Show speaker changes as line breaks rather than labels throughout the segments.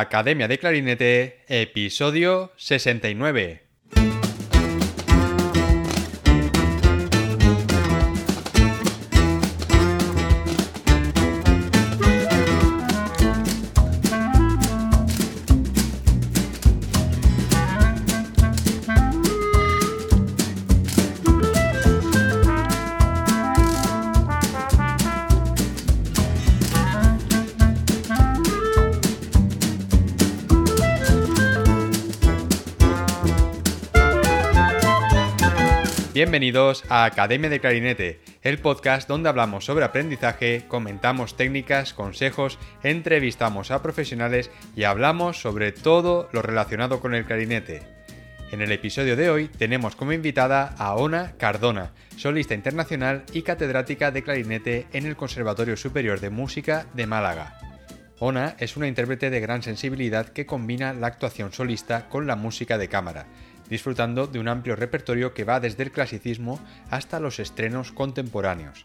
Academia de Clarinete, episodio 69. Bienvenidos a Academia de Clarinete, el podcast donde hablamos sobre aprendizaje, comentamos técnicas, consejos, entrevistamos a profesionales y hablamos sobre todo lo relacionado con el clarinete. En el episodio de hoy tenemos como invitada a Ona Cardona, solista internacional y catedrática de clarinete en el Conservatorio Superior de Música de Málaga. Ona es una intérprete de gran sensibilidad que combina la actuación solista con la música de cámara disfrutando de un amplio repertorio que va desde el clasicismo hasta los estrenos contemporáneos.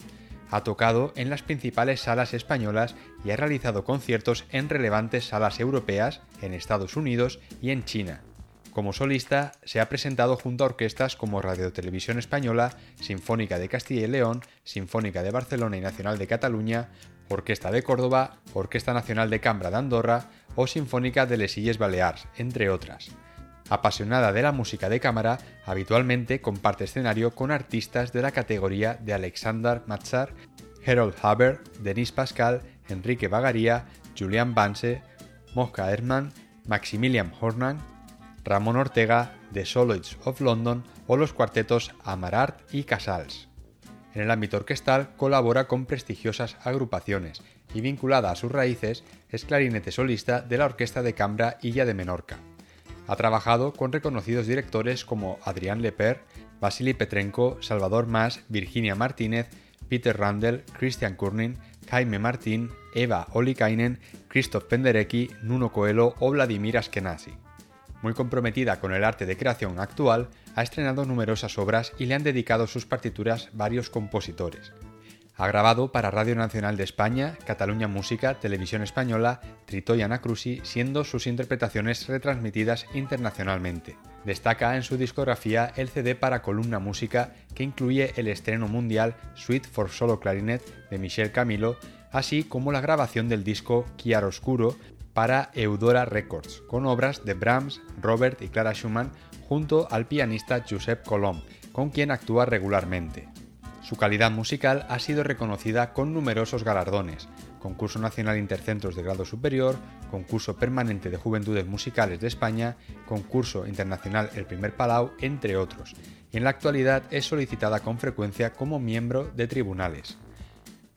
Ha tocado en las principales salas españolas y ha realizado conciertos en relevantes salas europeas, en Estados Unidos y en China. Como solista, se ha presentado junto a orquestas como Radio Televisión Española, Sinfónica de Castilla y León, Sinfónica de Barcelona y Nacional de Cataluña, Orquesta de Córdoba, Orquesta Nacional de Cambra de Andorra o Sinfónica de Les Illes Balears, entre otras. Apasionada de la música de cámara, habitualmente comparte escenario con artistas de la categoría de Alexander Matzar, Harold Haber, Denis Pascal, Enrique Bagaría, Julian Vance, Mosca Herman, Maximilian Hornan, Ramón Ortega, The Soloids of London o los cuartetos Amarart y Casals. En el ámbito orquestal colabora con prestigiosas agrupaciones y vinculada a sus raíces es clarinete solista de la Orquesta de Cambra Illa de Menorca. Ha trabajado con reconocidos directores como Adrián Leper, Vasily Petrenko, Salvador Mas, Virginia Martínez, Peter Randall, Christian Kurnin, Jaime Martín, Eva Olikainen, Christoph Penderecki, Nuno Coelho o Vladimir Askenazi. Muy comprometida con el arte de creación actual, ha estrenado numerosas obras y le han dedicado sus partituras varios compositores. Ha grabado para Radio Nacional de España, Cataluña Música, Televisión Española, Trito y Ana Cruci, siendo sus interpretaciones retransmitidas internacionalmente. Destaca en su discografía el CD para columna música que incluye el estreno mundial Suite for Solo Clarinet de Michel Camilo, así como la grabación del disco Chiaroscuro para Eudora Records, con obras de Brahms, Robert y Clara Schumann junto al pianista Josep Colom, con quien actúa regularmente. Su calidad musical ha sido reconocida con numerosos galardones, Concurso Nacional Intercentros de Grado Superior, Concurso Permanente de Juventudes Musicales de España, Concurso Internacional El Primer Palau, entre otros, y en la actualidad es solicitada con frecuencia como miembro de tribunales.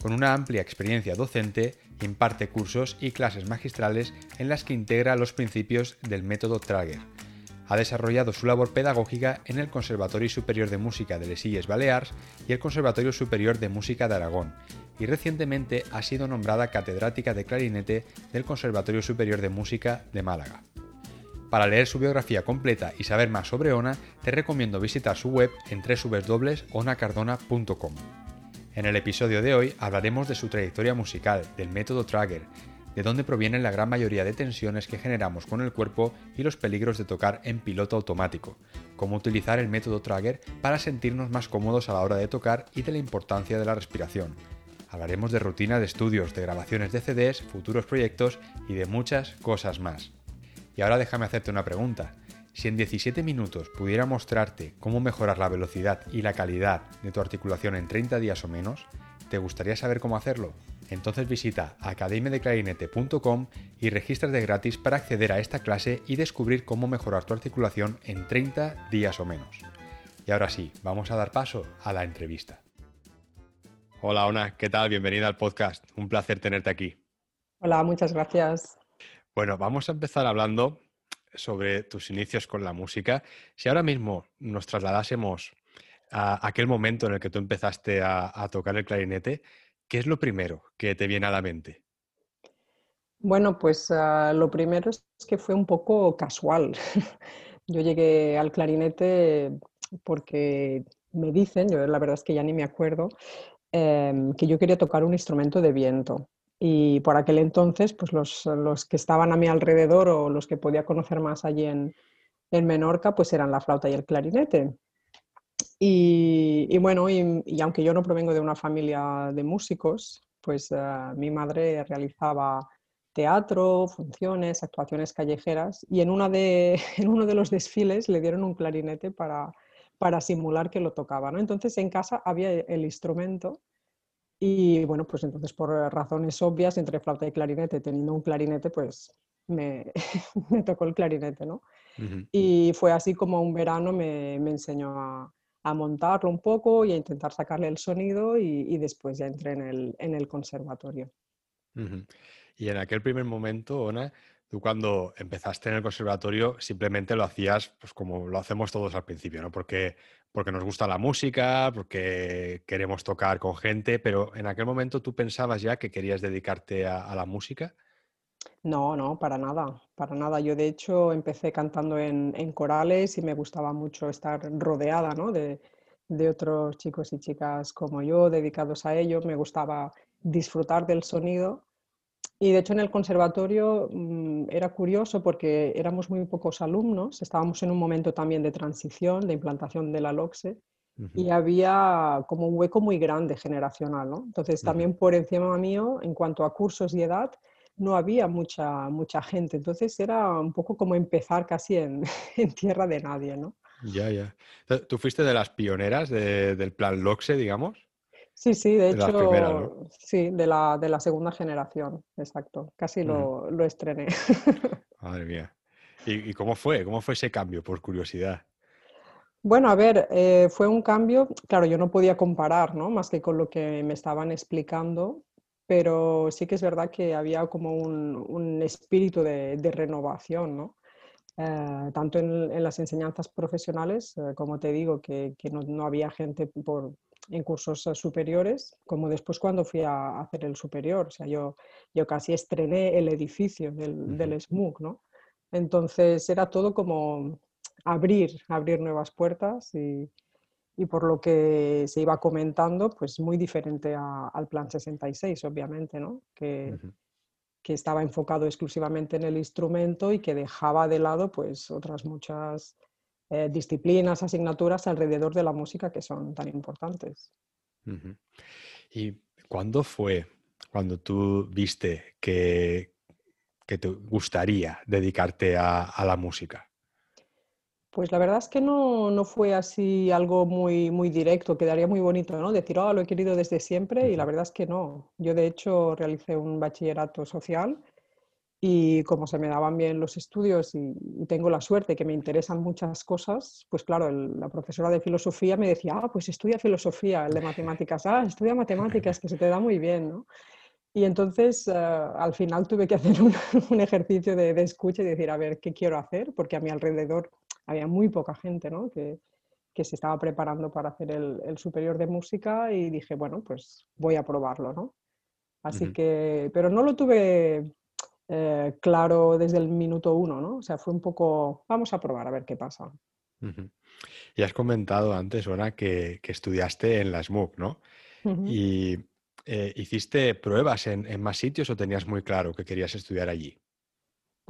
Con una amplia experiencia docente, imparte cursos y clases magistrales en las que integra los principios del método Trager, ha desarrollado su labor pedagógica en el Conservatorio Superior de Música de Les Illes Balears y el Conservatorio Superior de Música de Aragón, y recientemente ha sido nombrada catedrática de clarinete del Conservatorio Superior de Música de Málaga. Para leer su biografía completa y saber más sobre Ona, te recomiendo visitar su web en www.onacardona.com. En el episodio de hoy hablaremos de su trayectoria musical, del método Trager, de dónde provienen la gran mayoría de tensiones que generamos con el cuerpo y los peligros de tocar en piloto automático, cómo utilizar el método Trager para sentirnos más cómodos a la hora de tocar y de la importancia de la respiración. Hablaremos de rutina de estudios, de grabaciones de CDs, futuros proyectos y de muchas cosas más. Y ahora déjame hacerte una pregunta. Si en 17 minutos pudiera mostrarte cómo mejorar la velocidad y la calidad de tu articulación en 30 días o menos, ¿te gustaría saber cómo hacerlo? Entonces visita academiadeclarinete.com y regístrate gratis para acceder a esta clase y descubrir cómo mejorar tu articulación en 30 días o menos. Y ahora sí, vamos a dar paso a la entrevista. Hola, Ona, ¿qué tal? Bienvenida al podcast. Un placer tenerte aquí.
Hola, muchas gracias.
Bueno, vamos a empezar hablando sobre tus inicios con la música. Si ahora mismo nos trasladásemos a aquel momento en el que tú empezaste a, a tocar el clarinete, ¿Qué es lo primero que te viene a la mente?
Bueno, pues ah, lo primero es que fue un poco casual. yo llegué al clarinete porque me dicen, yo la verdad es que ya ni me acuerdo, em, que yo quería tocar un instrumento de viento. Y por aquel entonces, pues los, los, que estaban a mi alrededor o los que podía conocer más allí en, en Menorca, pues eran la flauta y el clarinete. Y, bueno, y, aunque yo no provengo de una familia de músicos, pues eh, mi madre realizaba teatro, funciones, actuaciones callejeras y en, una de, en uno de los desfiles le dieron un clarinete para, para simular que lo tocaba. ¿no? Entonces en casa había el instrumento y bueno, pues entonces por razones obvias, entre flauta y clarinete, teniendo un clarinete, pues me, me tocó el clarinete, ¿no? Y fue así como un verano me, me enseñó a, a, montarlo un poco y a intentar sacarle el sonido y, después ya entré en el, en el conservatorio.
Y en aquel primer momento, Ona, tú cuando empezaste en el conservatorio simplemente lo hacías pues como lo hacemos todos al principio, ¿no? Porque porque nos gusta la música, porque queremos tocar con gente, pero en aquel momento tú pensabas ya que querías dedicarte a, la música.
No, no, para nada, para nada. Yo de hecho empecé cantando en, corales y me gustaba mucho estar rodeada ¿no? de, de, otros chicos y chicas como yo, dedicados a ello. Me gustaba disfrutar del sonido y de hecho en el conservatorio mm, era curioso porque éramos muy pocos alumnos, estábamos en un momento también de transición, de implantación de la LOCSE, y había como un hueco muy grande generacional. ¿no? Entonces también por encima mío, en cuanto a cursos y edad, no había mucha, mucha gente. Entonces era un poco como empezar casi en, en tierra de nadie. ¿no?
Ya, ya. ¿Tú fuiste de las pioneras del plan LOCSE, digamos?
Sí, sí, de, hecho, sí, de la, de la, segunda generación, exacto. Casi lo, lo, estrené.
Madre mía. ¿Y, cómo fue? ¿Cómo fue ese cambio, por curiosidad?
Bueno, a ver, eh, fue un cambio, claro, yo no podía comparar, ¿no? Más que con lo que me estaban explicando, pero sí que es verdad que había como un, un espíritu de, de, renovación, ¿no? Eh, tanto en, en, las enseñanzas profesionales, eh, como te digo, que, que no, no, había gente por, en cursos eh, superiores, como después cuando fui a hacer el superior. O sea, yo, yo casi estrené el edificio del, del SMUC, ¿no? Entonces era todo como abrir, abrir nuevas puertas y, y por lo que se iba comentando, pues muy diferente al Plan 66, obviamente, ¿no? Que, que estaba enfocado exclusivamente en el instrumento y que dejaba de lado pues otras muchas eh, disciplinas, asignaturas alrededor de la música que son tan importantes.
¿Y cuándo fue cuando tú viste que, que te gustaría dedicarte a, la música?
Pues la verdad es que no, no, fue así algo muy, muy directo, quedaría muy bonito, ¿no? Decir, oh, lo he querido desde siempre y la verdad es que no. Yo de hecho realicé un bachillerato social y como se me daban bien los estudios y, tengo la suerte que me interesan muchas cosas, pues claro, la profesora de filosofía me decía, ah, pues estudia filosofía, el de matemáticas, ah, estudia matemáticas, que se te da muy bien, ¿no? Y entonces eh, al final tuve que hacer un, ejercicio de, escucha y decir, a ver, ¿qué quiero hacer? Porque a mi alrededor había muy poca gente, ¿no? Que, que se estaba preparando para hacer el, el, superior de música y dije, bueno, pues voy a probarlo, ¿no? Así que, pero no lo tuve eh, claro desde el minuto uno, ¿no? O sea, fue un poco, vamos a probar a ver qué pasa.
Y has comentado antes, Ona, que, estudiaste en la SMUC, ¿no? ¿Y eh, hiciste pruebas en, más sitios o tenías muy claro que querías estudiar allí?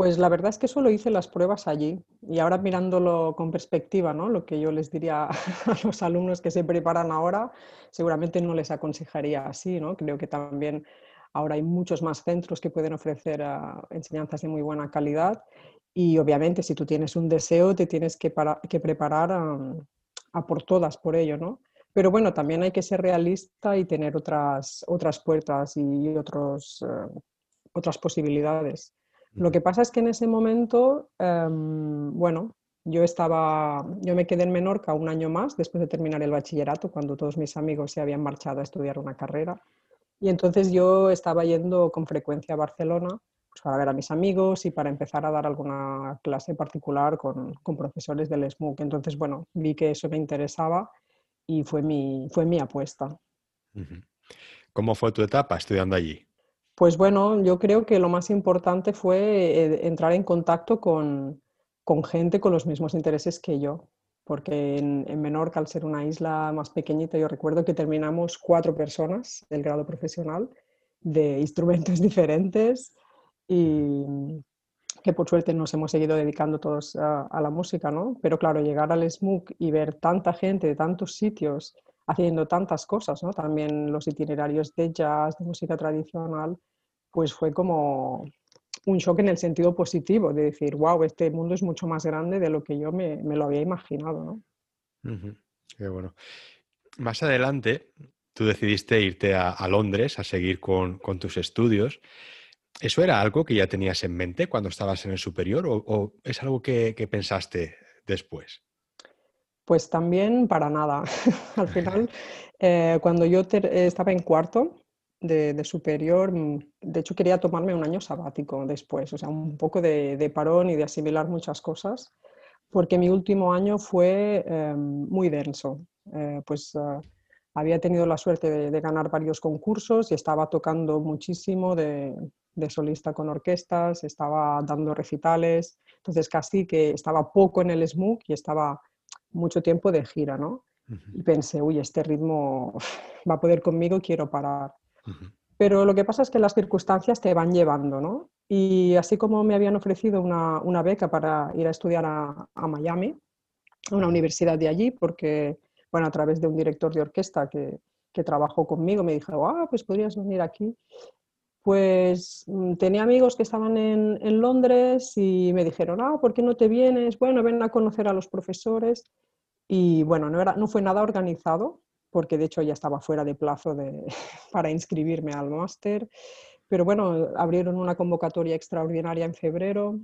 Pues la verdad es que solo hice las pruebas allí y ahora mirándolo con perspectiva, ¿no? Lo que yo les diría a los alumnos que se preparan ahora, seguramente no les aconsejaría así, ¿no? Creo que también Ahora hay muchos más centros que pueden ofrecer ah, enseñanzas de muy buena calidad y obviamente si tú tienes un deseo te tienes que, preparar a, por todas por ello, ¿no? Pero bueno, también hay que ser realista y tener otras, otras puertas y otros, eh, otras posibilidades. Lo que pasa es que en ese momento, em, bueno, yo estaba, yo me quedé en Menorca un año más después de terminar el bachillerato, cuando todos mis amigos se habían marchado a estudiar una carrera. Y entonces yo estaba yendo con frecuencia a Barcelona pues, para ver a mis amigos y para empezar a dar alguna clase particular con, con profesores del SMUC. Entonces, bueno, vi que eso me interesaba y fue mi, fue mi apuesta.
¿Cómo fue tu etapa estudiando allí?
Pues bueno, yo creo que lo más importante fue eh, entrar en contacto con, con gente con los mismos intereses que yo porque en, Menorca, al ser una isla más pequeñita, yo recuerdo que terminamos cuatro personas del grado profesional de instrumentos diferentes y que por suerte nos hemos seguido dedicando todos a, la música, ¿no? Pero claro, llegar al SMUC y ver tanta gente de tantos sitios haciendo tantas cosas, ¿no? También los itinerarios de jazz, de música tradicional, pues fue como un shock en el sentido positivo, de decir, wow, este mundo es mucho más grande de lo que yo me, lo había imaginado, ¿no?
Qué bueno. Más adelante, tú decidiste irte a, Londres a seguir con, con tus estudios. ¿Eso era algo que ya tenías en mente cuando estabas en el superior o, es algo que, pensaste después?
Pues también para nada. Al final, eh, cuando yo estaba en cuarto de, superior, mm, de hecho quería tomarme un año sabático después, o sea, un poco de, parón y de asimilar muchas cosas, porque mi último año fue eh, muy denso. Eh, pues había tenido la suerte de, ganar varios concursos y estaba tocando muchísimo de, solista con orquestas, estaba dando recitales, entonces casi que estaba poco en el SMUC y estaba mucho tiempo de gira, ¿no? Y pensé, uy, este ritmo va a poder conmigo, quiero parar. Pero lo que pasa es que las circunstancias te van llevando, ¿no? Y así como me habían ofrecido una, beca para ir a estudiar a, a Miami, a una universidad de allí, porque bueno, a través de un director de orquesta que, que trabajó conmigo, me dijo, ah, pues podrías venir aquí. Pues mm, tenía amigos que estaban en, en, Londres y me dijeron, ah, ¿por qué no te vienes? Bueno, ven a conocer a los profesores. Y bueno, no, era, no fue nada organizado, porque de hecho ya estaba fuera de plazo de, para inscribirme al máster. Pero bueno, abrieron una convocatoria extraordinaria en febrero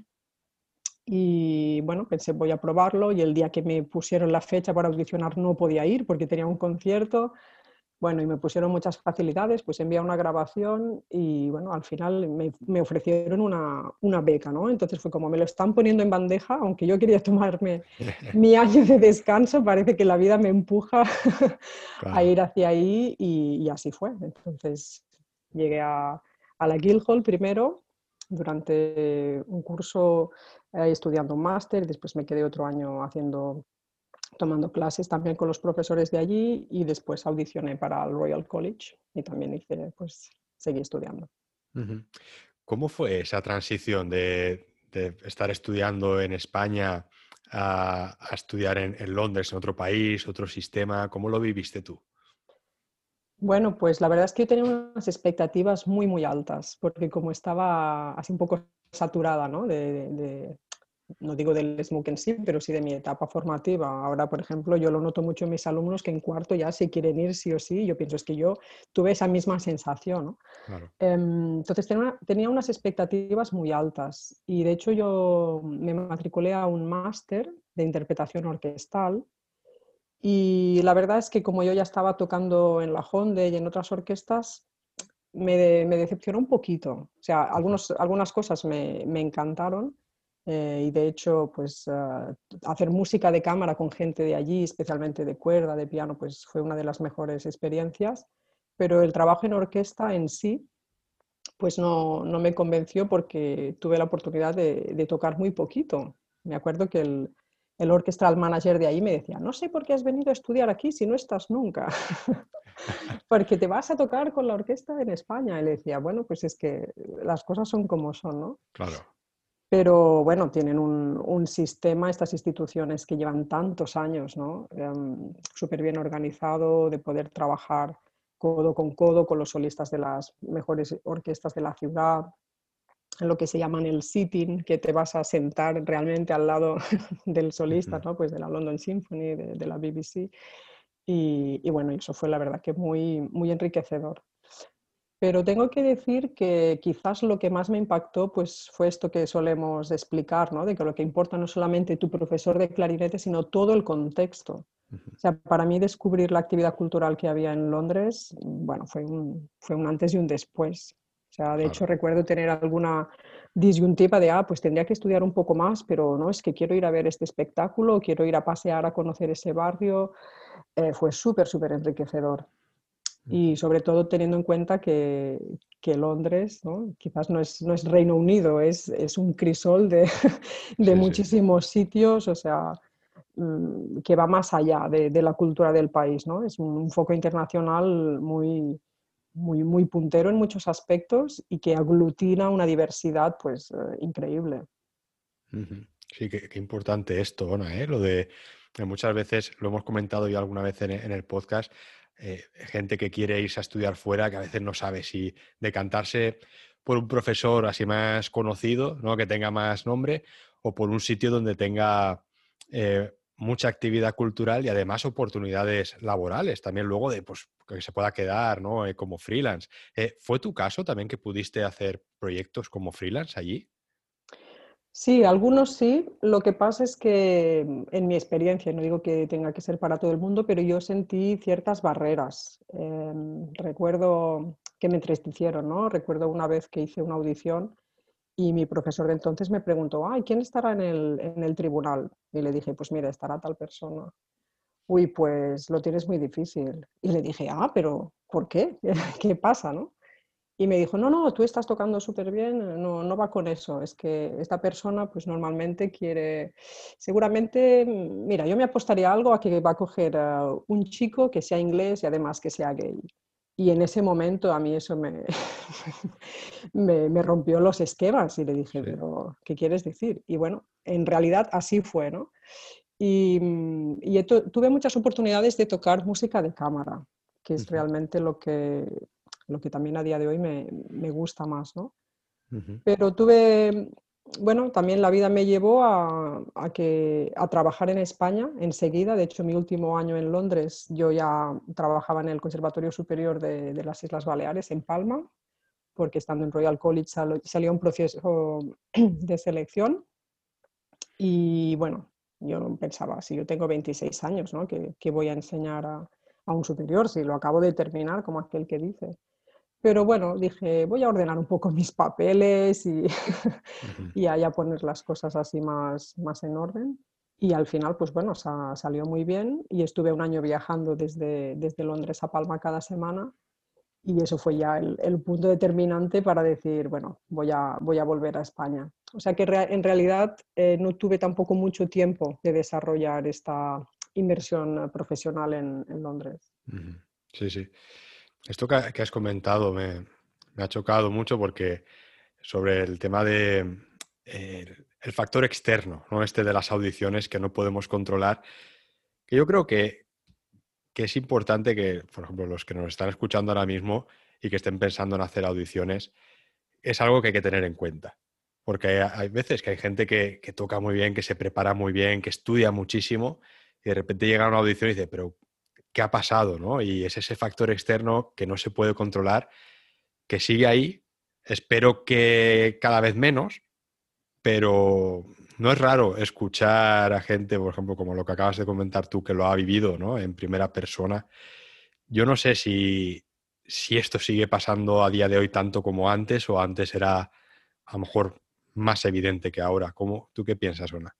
y bueno, pensé, voy a probarlo y el día que me pusieron la fecha para audicionar no podía ir porque tenía un concierto. Bueno, y me pusieron muchas facilidades, pues envié una grabación y bueno, al final me, me ofrecieron una, una, beca, ¿no? Entonces fue como me lo están poniendo en bandeja, aunque yo quería tomarme mi año de descanso, parece que la vida me empuja a ir hacia ahí y, y, así fue. Entonces llegué a, a la Guildhall primero durante un curso estudiando un máster, después me quedé otro año haciendo, tomando clases también con los profesores de allí y después audicioné para el Royal College y también hice, pues, seguí estudiando.
¿Cómo fue esa transición de, estar estudiando en España a, estudiar en, en, Londres, en otro país, otro sistema? ¿Cómo lo viviste tú?
Bueno, pues la verdad es que yo tenía unas expectativas muy, muy altas, porque como estaba así un poco saturada ¿no? de, no digo del SMOOC en sí, pero sí de mi etapa formativa. Ahora, por ejemplo, yo lo noto mucho en mis alumnos que en cuarto ya se quieren ir sí o sí. Yo pienso, es que yo tuve esa misma sensación. Em, entonces tenía, unas expectativas muy altas y de hecho yo me matriculé a un máster de interpretación orquestal y la verdad es que como yo ya estaba tocando en la Honda y en otras orquestas, me, decepcionó un poquito. O sea, algunos, algunas cosas me, me encantaron eh, y de hecho, pues ah, hacer música de cámara con gente de allí, especialmente de cuerda, de piano, pues fue una de las mejores experiencias. Pero el trabajo en orquesta en sí, pues no, no me convenció porque tuve la oportunidad de, de, tocar muy poquito. Me acuerdo que el, el orchestral manager de ahí me decía, no sé por qué has venido a estudiar aquí si no estás nunca, porque te vas a tocar con la orquesta en España. Y le decía, bueno, pues es que las cosas son como son, ¿no?
Claro.
Pero bueno, tienen un, sistema, estas instituciones que llevan tantos años, ¿no? Em, súper bien organizado, de poder trabajar codo con codo con los solistas de las mejores orquestas de la ciudad, en lo que se llaman el sitting, que te vas a sentar realmente al lado del solista, ¿no? pues de la London Symphony, de, la BBC. Y, y, bueno, eso fue la verdad que muy, muy enriquecedor. Pero tengo que decir que quizás lo que más me impactó pues, fue esto que solemos explicar, ¿no? de que lo que importa no solamente tu profesor de clarinete, sino todo el contexto. O sea, para mí descubrir la actividad cultural que había en Londres, bueno, fue un, fue un antes y un después. O sea, de hecho recuerdo tener alguna disyuntiva de, ah, pues tendría que estudiar un poco más, pero no, es que quiero ir a ver este espectáculo, quiero ir a pasear a conocer ese barrio. Eh, fue súper, súper enriquecedor y sobre todo teniendo en cuenta que, que Londres ¿no? quizás no es, no es, Reino Unido, es, es un crisol de, de muchísimos sitios, o sea, mm, que va más allá de, de, la cultura del país, ¿no? Es un, foco internacional muy, muy, muy puntero en muchos aspectos y que aglutina una diversidad pues increíble.
Sí, qué, importante esto, Ana, ¿eh? lo de muchas veces, lo hemos comentado ya alguna vez en, el podcast, eh, gente que quiere irse a estudiar fuera, que a veces no sabe si decantarse por un profesor así más conocido, ¿no? que tenga más nombre, o por un sitio donde tenga eh, mucha actividad cultural y además oportunidades laborales, también luego de pues, que se pueda quedar ¿no? como freelance. ¿Fue tu caso también que pudiste hacer proyectos como freelance allí?
Sí, algunos sí. Lo que pasa es que mm, en mi experiencia, no digo que tenga que ser para todo el mundo, pero yo sentí ciertas barreras. Em, recuerdo que me entristecieron, ¿no? Recuerdo una vez que hice una audición y mi profesor de entonces me preguntó, ay, ¿quién estará en el, en el tribunal? Y le dije, pues mira, estará tal persona. Uy, pues lo tienes muy difícil. Y le dije, ah, pero ¿por qué? ¿Qué pasa, no? Y me dijo, no, no, tú estás tocando súper bien, no, no va con eso, es que esta persona pues normalmente quiere, seguramente, mira, yo me apostaría algo a que va a coger a un chico que sea inglés y además que sea gay. Y en ese momento a mí eso me, me, rompió los esquemas y le dije, pero ¿qué quieres decir? Y bueno, en realidad así fue, ¿no? Y, y tuve muchas oportunidades de tocar música de cámara, que es realmente lo que lo que también a día de hoy me, gusta más, ¿no? Pero tuve, bueno, también la vida me llevó a, que, a trabajar en España enseguida. De hecho, mi último año en Londres yo ya trabajaba en el Conservatorio Superior de, las Islas Baleares, en Palma, porque estando en Royal College salió un proceso de selección. Y bueno, yo pensaba, si yo tengo 26 años, ¿no? ¿Qué, voy a enseñar a, a, un superior si lo acabo de terminar, como aquel que dice? Pero bueno, dije, voy a ordenar un poco mis papeles y, y a poner las cosas así más, más en orden. Y al final, pues bueno, salió muy bien y estuve un año viajando desde, desde Londres a Palma cada semana y eso fue ya el, el, punto determinante para decir, bueno, voy a, voy a volver a España. O sea que en realidad eh, no tuve tampoco mucho tiempo de desarrollar esta inversión profesional en, en Londres.
Sí, sí. Esto que, has comentado me, ha chocado mucho porque sobre el tema de el factor externo, ¿no? Este de las audiciones que no podemos controlar, que yo creo que, es importante que, por ejemplo, los que nos están escuchando ahora mismo y que estén pensando en hacer audiciones, es algo que hay que tener en cuenta. Porque hay, veces que hay gente que, que, toca muy bien, que se prepara muy bien, que estudia muchísimo, y de repente llega a una audición y dice, pero qué ha pasado, ¿no? Y es ese factor externo que no se puede controlar, que sigue ahí. Espero que cada vez menos, pero no es raro escuchar a gente, por ejemplo, como lo que acabas de comentar tú, que lo ha vivido ¿no? en primera persona. Yo no sé si, si esto sigue pasando a día de hoy tanto como antes o antes era a lo mejor más evidente que ahora. ¿Cómo, ¿Tú qué piensas, Ona?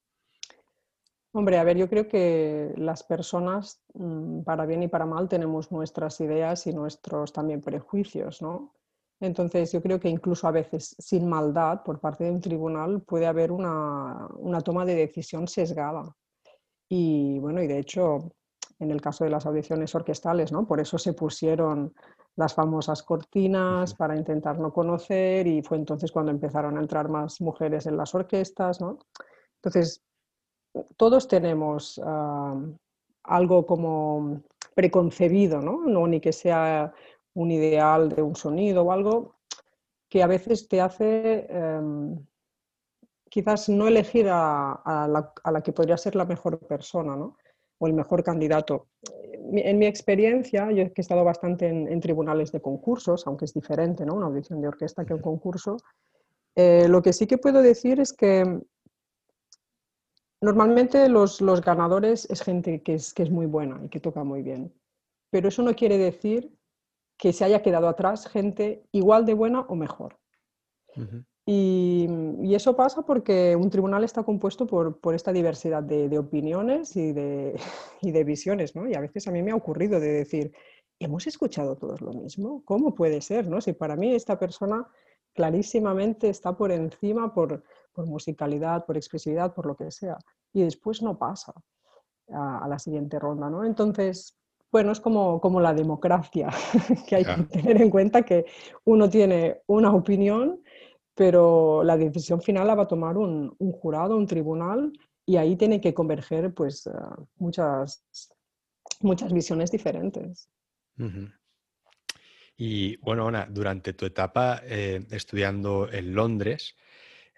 Hombre, a ver, yo creo que las personas, mm, para bien y para mal, tenemos nuestras ideas y nuestros también prejuicios, ¿no? Entonces, yo creo que incluso a veces sin maldad por parte de un tribunal puede haber una, toma de decisión sesgada. Y bueno, y de hecho, en el caso de las audiciones orquestales, ¿no? Por eso se pusieron las famosas cortinas para intentar no conocer y fue entonces cuando empezaron a entrar más mujeres en las orquestas, ¿no? Entonces, todos tenemos algo como preconcebido, ¿no? ¿no? Ni que sea un ideal de un sonido o algo que a veces te hace em, quizás no elegir a, la, que podría ser la mejor persona, ¿no? O el mejor candidato. En mi experiencia, yo he estado bastante en, tribunales de concursos, aunque es diferente, ¿no? Una audición de orquesta que un concurso. Eh, lo que sí que puedo decir es que Normalmente los, ganadores es gente que es, que es muy buena y que toca muy bien, pero eso no quiere decir que se haya quedado atrás gente igual de buena o mejor. y, eso pasa porque un tribunal está compuesto por, esta diversidad de, opiniones y de, y de, visiones, ¿no? Y a veces a mí me ha ocurrido de decir, ¿hemos escuchado todos lo mismo? ¿Cómo puede ser, no? Si para mí esta persona clarísimamente está por encima por, por musicalidad, por expresividad, por lo que sea. Y después no pasa a, la siguiente ronda, ¿no? Entonces, Bueno, es como, como la democracia, que hay que tener en cuenta que uno tiene una opinión, pero la decisión final la va a tomar un, jurado, un tribunal, y ahí tiene que converger pues, eh, muchas, muchas visiones diferentes.
Y bueno, Ana, durante tu etapa eh, estudiando en Londres,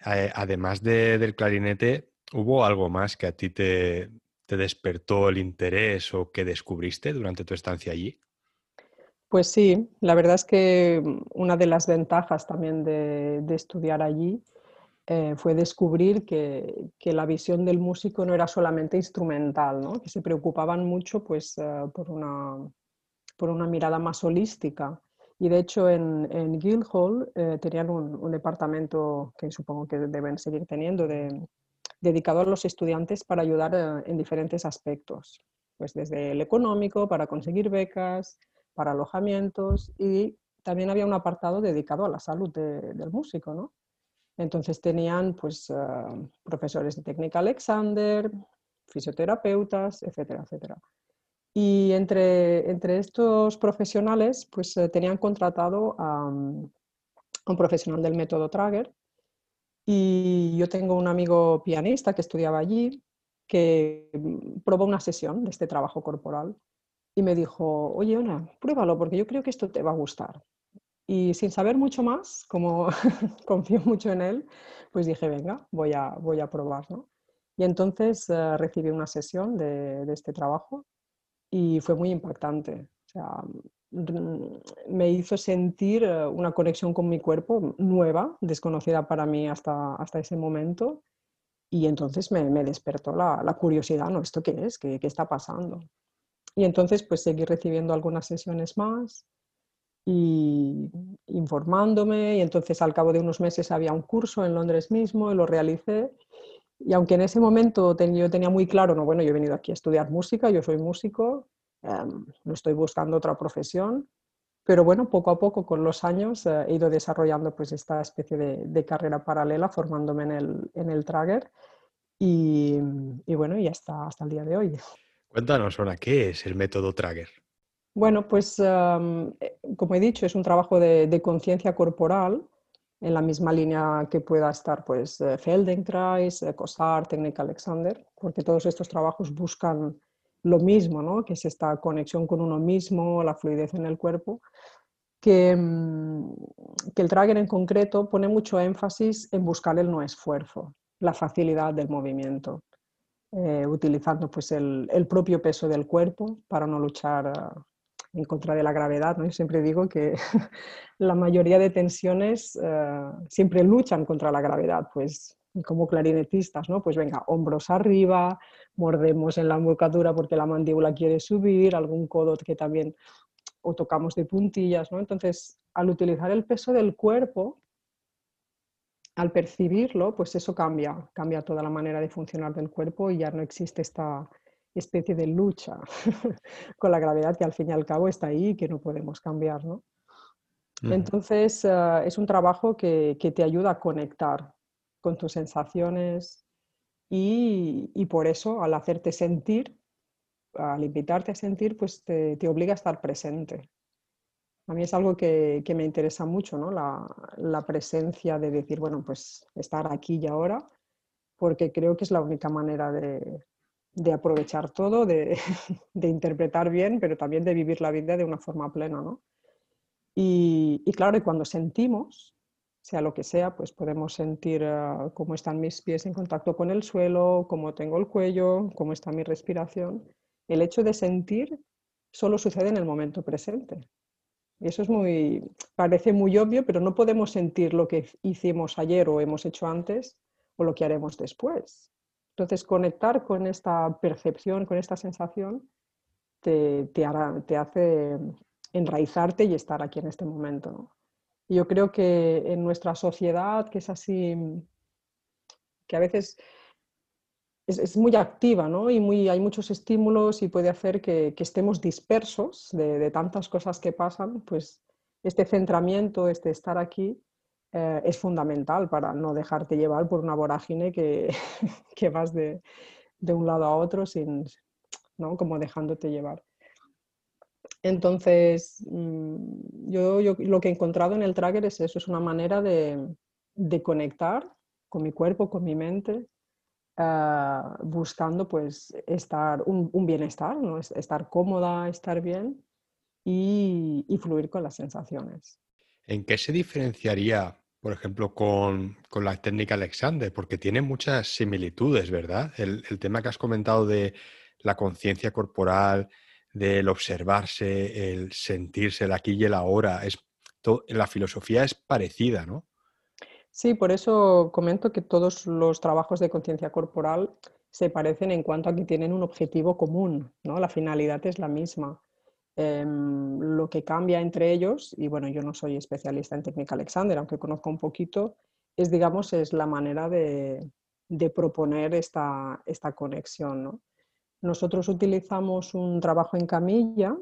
eh, además del clarinete, ¿hubo algo más que a ti te, despertó el interés o que descubriste durante tu estancia allí?
Pues sí, la verdad es que mm, una de las ventajas también de, estudiar allí eh, fue descubrir que, la visión del músico no era solamente instrumental, ¿no? que se preocupaban mucho pues, por, una, por una mirada más holística y de hecho en, en Guildhall eh, tenían un, departamento que supongo que deben seguir teniendo dedicado a los estudiantes para ayudar eh, en diferentes aspectos, pues desde el económico, para conseguir becas, para alojamientos y también había un apartado dedicado a la salud del músico, ¿no? Entonces tenían pues, eh, profesores de técnica Alexander, fisioterapeutas, etcétera, etcétera. Y entre, entre estos profesionales, pues eh, tenían contratado a, un profesional del método Trager. Y yo tengo un amigo pianista que estudiaba allí, que mm, probó una sesión de este trabajo corporal y me dijo, oye, Ona, pruébalo porque yo creo que esto te va a gustar. Y sin saber mucho más, como confío mucho en él, pues dije, venga, voy a, voy a probar. Y entonces eh, recibí una sesión de, este trabajo y fue muy impactante. O sea, me hizo sentir eh, una conexión con mi cuerpo nueva, desconocida para mí hasta, hasta ese momento. Y entonces me, me despertó la, la, curiosidad, ¿no? ¿Esto qué es? ¿Qué, ¿Qué, está pasando? Y entonces pues seguí recibiendo algunas sesiones más y informándome y entonces al cabo de unos meses había un curso en Londres mismo y lo realicé y aunque en ese momento yo tenía muy claro, no, bueno, yo he venido aquí a estudiar música, yo soy músico, em, no estoy buscando otra profesión, pero bueno, poco a poco con los años eh, he ido desarrollando pues esta especie de, carrera paralela, formándome en el, en el Trager y, y, bueno, ya está hasta el día de hoy.
Cuéntanos ahora, ¿qué es el método Trager?
Bueno, pues em, eh, como he dicho, es un trabajo de, de conciencia corporal en la misma línea que pueda estar pues eh, Feldenkrais, eh, COSAR, Técnica Alexander, porque todos estos trabajos buscan lo mismo, ¿no? que es esta conexión con uno mismo, la fluidez en el cuerpo, que, mm, que el Trager en concreto pone mucho énfasis en buscar el no esfuerzo, la facilidad del movimiento, eh, utilizando pues, el, propio peso del cuerpo para no luchar en contra de la gravedad. ¿no? Yo siempre digo que la mayoría de tensiones eh, siempre luchan contra la gravedad, pues como clarinetistas, ¿no? Pues venga, hombros arriba, mordemos en la embocadura porque la mandíbula quiere subir, algún codo que también o tocamos de puntillas, ¿no? Entonces, al utilizar el peso del cuerpo, al percibirlo, pues eso cambia, cambia toda la manera de funcionar del cuerpo y ya no existe esta, especie de lucha con la gravedad que al fin y al cabo está ahí y que no podemos cambiar. ¿no? Entonces, eh, es un trabajo que, que, te ayuda a conectar con tus sensaciones y, y, por eso al hacerte sentir, al invitarte a sentir, pues te, te, obliga a estar presente. A mí es algo que, que me interesa mucho, ¿no? la, la presencia de decir, bueno, pues estar aquí y ahora, porque creo que es la única manera de, de aprovechar todo, de, interpretar bien, pero también de vivir la vida de una forma plena. ¿no? Y, claro, y cuando sentimos, sea lo que sea, pues podemos sentir uh, cómo están mis pies en contacto con el suelo, cómo tengo el cuello, cómo está mi respiración. El hecho de sentir solo sucede en el momento presente. Y eso es muy, parece muy obvio, pero no podemos sentir lo que hicimos ayer o hemos hecho antes o lo que haremos después. Entonces, conectar con esta percepción, con esta sensación, te, hace enraizarte y estar aquí en este momento. ¿no? Yo creo que en nuestra sociedad, que es así, que a veces es, muy activa ¿no? y muy, hay muchos estímulos y puede hacer que, estemos dispersos de, tantas cosas que pasan, pues este centramiento, este estar aquí, eh, es fundamental para no dejarte llevar por una vorágine que, que vas de, de, un lado a otro sin, ¿no? como dejándote llevar. Entonces, mm, yo, lo que he encontrado en el tracker es eso, es una manera de, conectar con mi cuerpo, con mi mente, ah, buscando pues estar un, bienestar, ¿no? estar cómoda, estar bien y, fluir con las sensaciones.
¿En qué se diferenciaría, por ejemplo, con, la técnica Alexander? Porque tiene muchas similitudes, ¿verdad? El, el tema que has comentado de la conciencia corporal, del observarse, el sentirse el aquí y el ahora. Es, la filosofía es parecida, ¿no?
Sí, por eso comento que todos los trabajos de conciencia corporal se parecen en cuanto a que tienen un objetivo común, ¿no? La finalidad es la misma. Em, lo que cambia entre ellos, y bueno, yo no soy especialista en técnica Alexander, aunque conozco un poquito, es, digamos, es la manera de, de proponer esta, esta conexión, ¿no? Nosotros utilizamos un trabajo en camilla,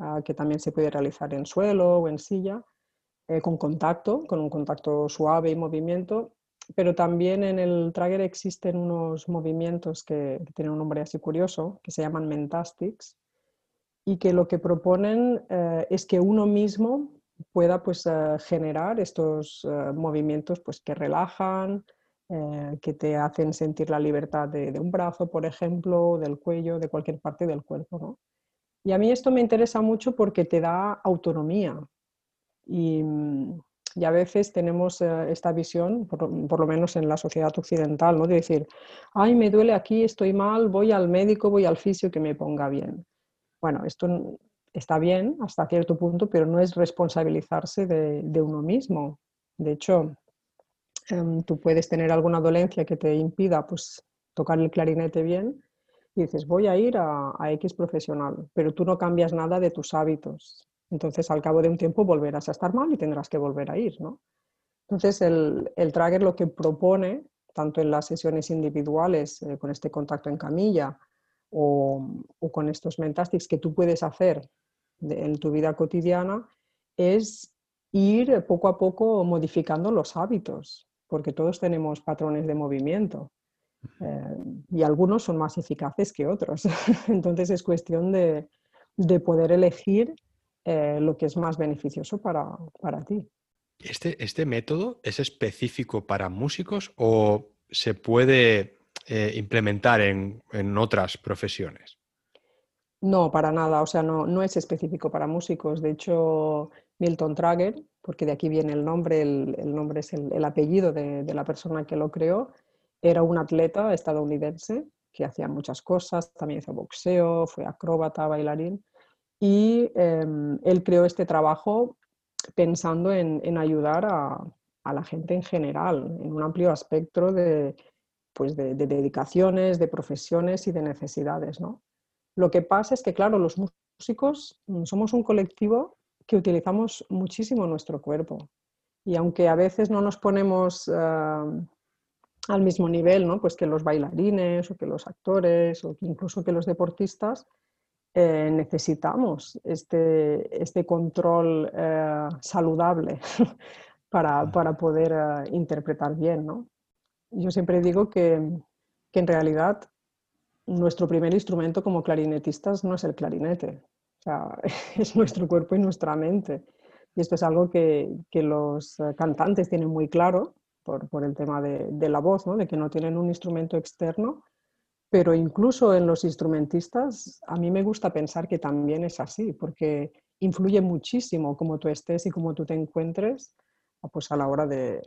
ah, que también se puede realizar en suelo o en silla, eh, con contacto, con un contacto suave y movimiento, pero también en el Trager existen unos movimientos que, tienen un nombre así curioso, que se llaman mentastics, y que lo que proponen eh, es que uno mismo pueda pues, eh, generar estos movimientos pues, que relajan, eh, que te hacen sentir la libertad de, un brazo, por ejemplo, del cuello, de cualquier parte del cuerpo. Y a mí esto me interesa mucho porque te da autonomía. Y, mm, a veces tenemos eh, esta visión, por, lo menos en la sociedad occidental, ¿no? de decir, ay, me duele aquí, estoy mal, voy al médico, voy al fisio que me ponga bien. Bueno, esto está bien hasta cierto punto, pero no es responsabilizarse de, uno mismo. De hecho, Em, tú puedes tener alguna dolencia que te impida pues, tocar el clarinete bien y dices, voy a ir a, X profesional, pero tú no cambias nada de tus hábitos. Entonces, al cabo de un tiempo volverás a estar mal y tendrás que volver a ir, ¿no? Entonces, el, el Trager lo que propone, tanto en las sesiones individuales, eh, con este contacto en camilla, o, con estos mentastics que tú puedes hacer en tu vida cotidiana, es ir poco a poco modificando los hábitos porque todos tenemos patrones de movimiento eh, y algunos son más eficaces que otros. Entonces es cuestión de, poder elegir eh, lo que es más beneficioso para, ti.
¿Este, ¿Este, método es específico para músicos o se puede eh, implementar en, otras profesiones?
No, para nada. O sea, no, no es específico para músicos. De hecho, Milton Trager, porque de aquí viene el nombre, el, nombre es el, apellido de, la persona que lo creó, era un atleta estadounidense que hacía muchas cosas, también hizo boxeo, fue acróbata, bailarín, y em, él creó este trabajo pensando en, ayudar a, la gente en general, en un amplio espectro de, pues de, dedicaciones, de profesiones y de necesidades. ¿no? Lo que pasa es que, claro, los músicos somos un colectivo que utilizamos muchísimo nuestro cuerpo. Y aunque a veces no nos ponemos ah, al mismo nivel ¿no? pues que los bailarines o que los actores o incluso que los deportistas, eh, necesitamos este, este control eh, saludable para, para poder eh, interpretar bien. ¿no? Yo siempre digo que, que en realidad nuestro primer instrumento como clarinetistas no es el clarinete, sea, es nuestro cuerpo y nuestra mente. Y esto es algo que, que los eh, cantantes tienen muy claro por, por el tema de, de, la voz, ¿no? de que no tienen un instrumento externo, pero incluso en los instrumentistas a mí me gusta pensar que también es así, porque influye muchísimo cómo tú estés y cómo tú te encuentres pues a la hora de,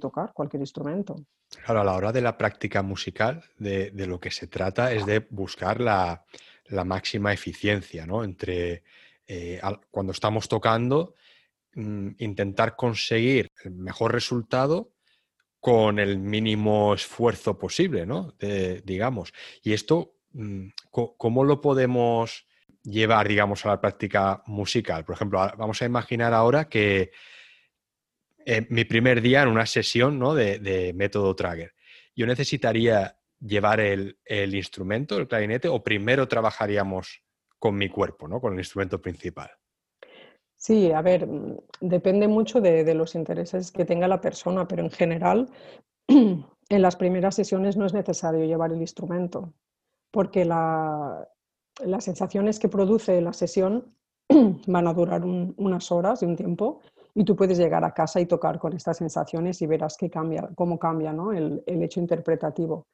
tocar cualquier instrumento.
Claro, a la hora de la práctica musical, de, lo que se trata es de buscar la, la máxima eficiencia, ¿no? Entre eh, cuando estamos tocando, mm, intentar conseguir el mejor resultado con el mínimo esfuerzo posible, ¿no? digamos. Y esto, mm, ¿cómo lo podemos llevar, digamos, a la práctica musical? Por ejemplo, vamos a imaginar ahora que eh, mi primer día en una sesión de, método Trager, yo necesitaría llevar el, instrumento, el clarinete, o primero trabajaríamos con mi cuerpo, ¿no? con el instrumento principal?
Sí, a ver, mm, depende mucho de, los intereses que tenga la persona, pero en general en las primeras sesiones no es necesario llevar el instrumento, porque las sensaciones que produce la sesión van a durar unas horas de un tiempo y tú puedes llegar a casa y tocar con estas sensaciones y verás que cambia, cómo cambia ¿no? el, el, hecho interpretativo.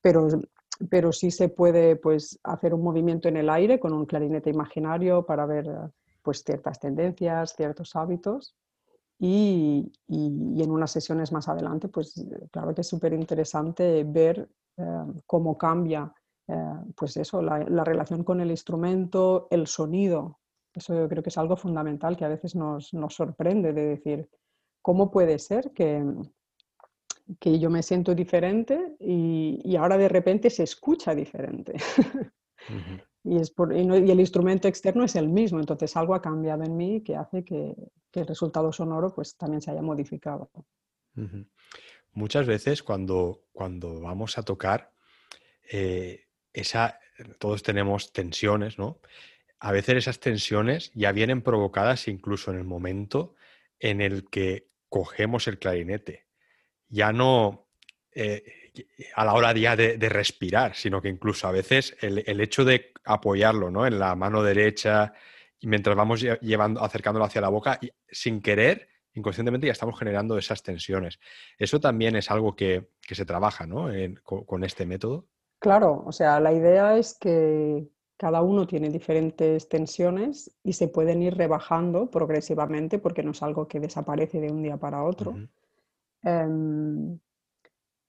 Pero, pero sí se puede pues, hacer un movimiento en el aire con un clarinete imaginario para ver pues, ciertas tendencias, ciertos hábitos. Y, y, en unas sesiones más adelante, pues claro que es súper interesante ver eh, cómo cambia eh, pues eso, la, la, relación con el instrumento, el sonido, eso yo creo que es algo fundamental que a veces nos, nos sorprende de decir, ¿cómo puede ser que, que yo me siento diferente y, y, ahora de repente se escucha diferente? y, es por, y, el instrumento externo es el mismo, entonces algo ha cambiado en mí que hace que, que el resultado sonoro pues también se haya modificado.
Muchas veces cuando, cuando vamos a tocar, eh, esa, todos tenemos tensiones, ¿no? A veces esas tensiones ya vienen provocadas incluso en el momento en el que cogemos el clarinete. Ya no eh, a la hora ya de, respirar, sino que incluso a veces el, hecho de apoyarlo ¿no? en la mano derecha y mientras vamos llevando, acercándolo hacia la boca, sin querer, inconscientemente ya estamos generando esas tensiones. Eso también es algo que, se trabaja ¿no? con este método.
Claro, o sea, la idea es que cada uno tiene diferentes tensiones y se pueden ir rebajando progresivamente porque no es algo que desaparece de un día para otro. Em,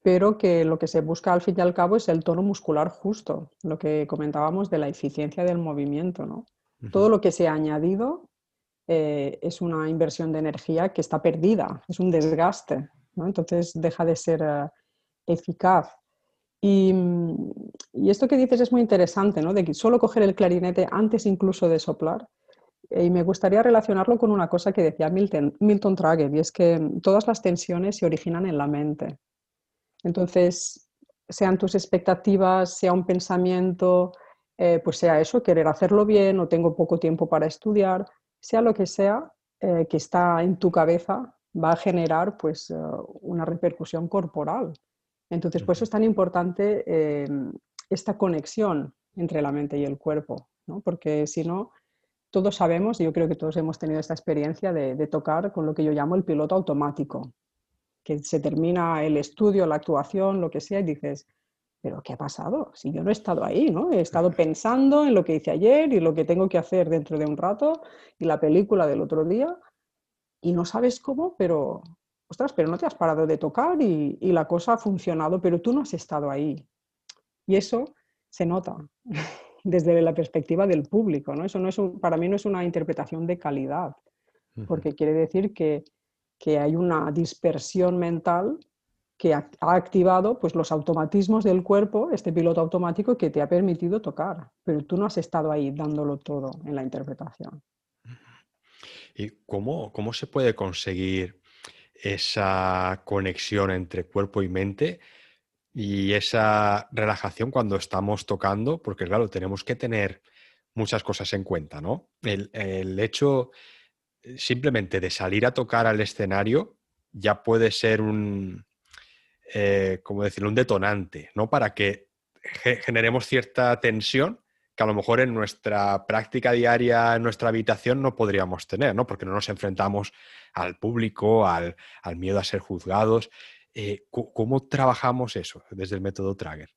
pero que lo que se busca al fin y al cabo es el tono muscular justo, lo que comentábamos de la eficiencia del movimiento. ¿no? Todo lo que se ha añadido eh, es una inversión de energía que está perdida, es un desgaste. Entonces deja de ser eh, eficaz Mm, y, esto que dices es muy interesante, ¿no? De solo coger el clarinete antes incluso de soplar. Y me gustaría relacionarlo con una cosa que decía Milton, Milton Trager, y es que todas las tensiones se originan en la mente. Entonces, sean tus expectativas, sea un pensamiento, eh, pues sea eso, querer hacerlo bien o tengo poco tiempo para estudiar, sea lo que sea eh, que está en tu cabeza, va a generar pues eh, una repercusión corporal. Entonces, por eso es tan importante eh, esta conexión entre la mente y el cuerpo, ¿no? porque si no, todos sabemos, y yo creo que todos hemos tenido esta experiencia de, tocar con lo que yo llamo el piloto automático, que se termina el estudio, la actuación, lo que sea, y dices, pero ¿qué ha pasado? Si yo no he estado ahí, ¿no? He estado pensando en lo que hice ayer y lo que tengo que hacer dentro de un rato y la película del otro día y no sabes cómo, pero ostras, pero no te has parado de tocar y, la cosa ha funcionado, pero tú no has estado ahí. Y eso se nota desde la perspectiva del público, ¿no? Eso no es para mí no es una interpretación de calidad, porque quiere decir que, hay una dispersión mental que ha, activado pues, los automatismos del cuerpo, este piloto automático que te ha permitido tocar, pero tú no has estado ahí dándolo todo en la interpretación.
¿Y cómo, cómo se puede conseguir esa conexión entre cuerpo y mente y esa relajación cuando estamos tocando, porque claro, tenemos que tener muchas cosas en cuenta, ¿no? El, hecho eh, simplemente de salir a tocar al escenario ya puede ser un, eh, como decirlo, un detonante, ¿no? Para que generemos cierta tensión que a lo mejor en nuestra práctica diaria, en nuestra habitación, no podríamos tener, ¿no? Porque no nos enfrentamos al público, al, miedo a ser juzgados. Eh, ¿Cómo trabajamos eso desde el método Trager?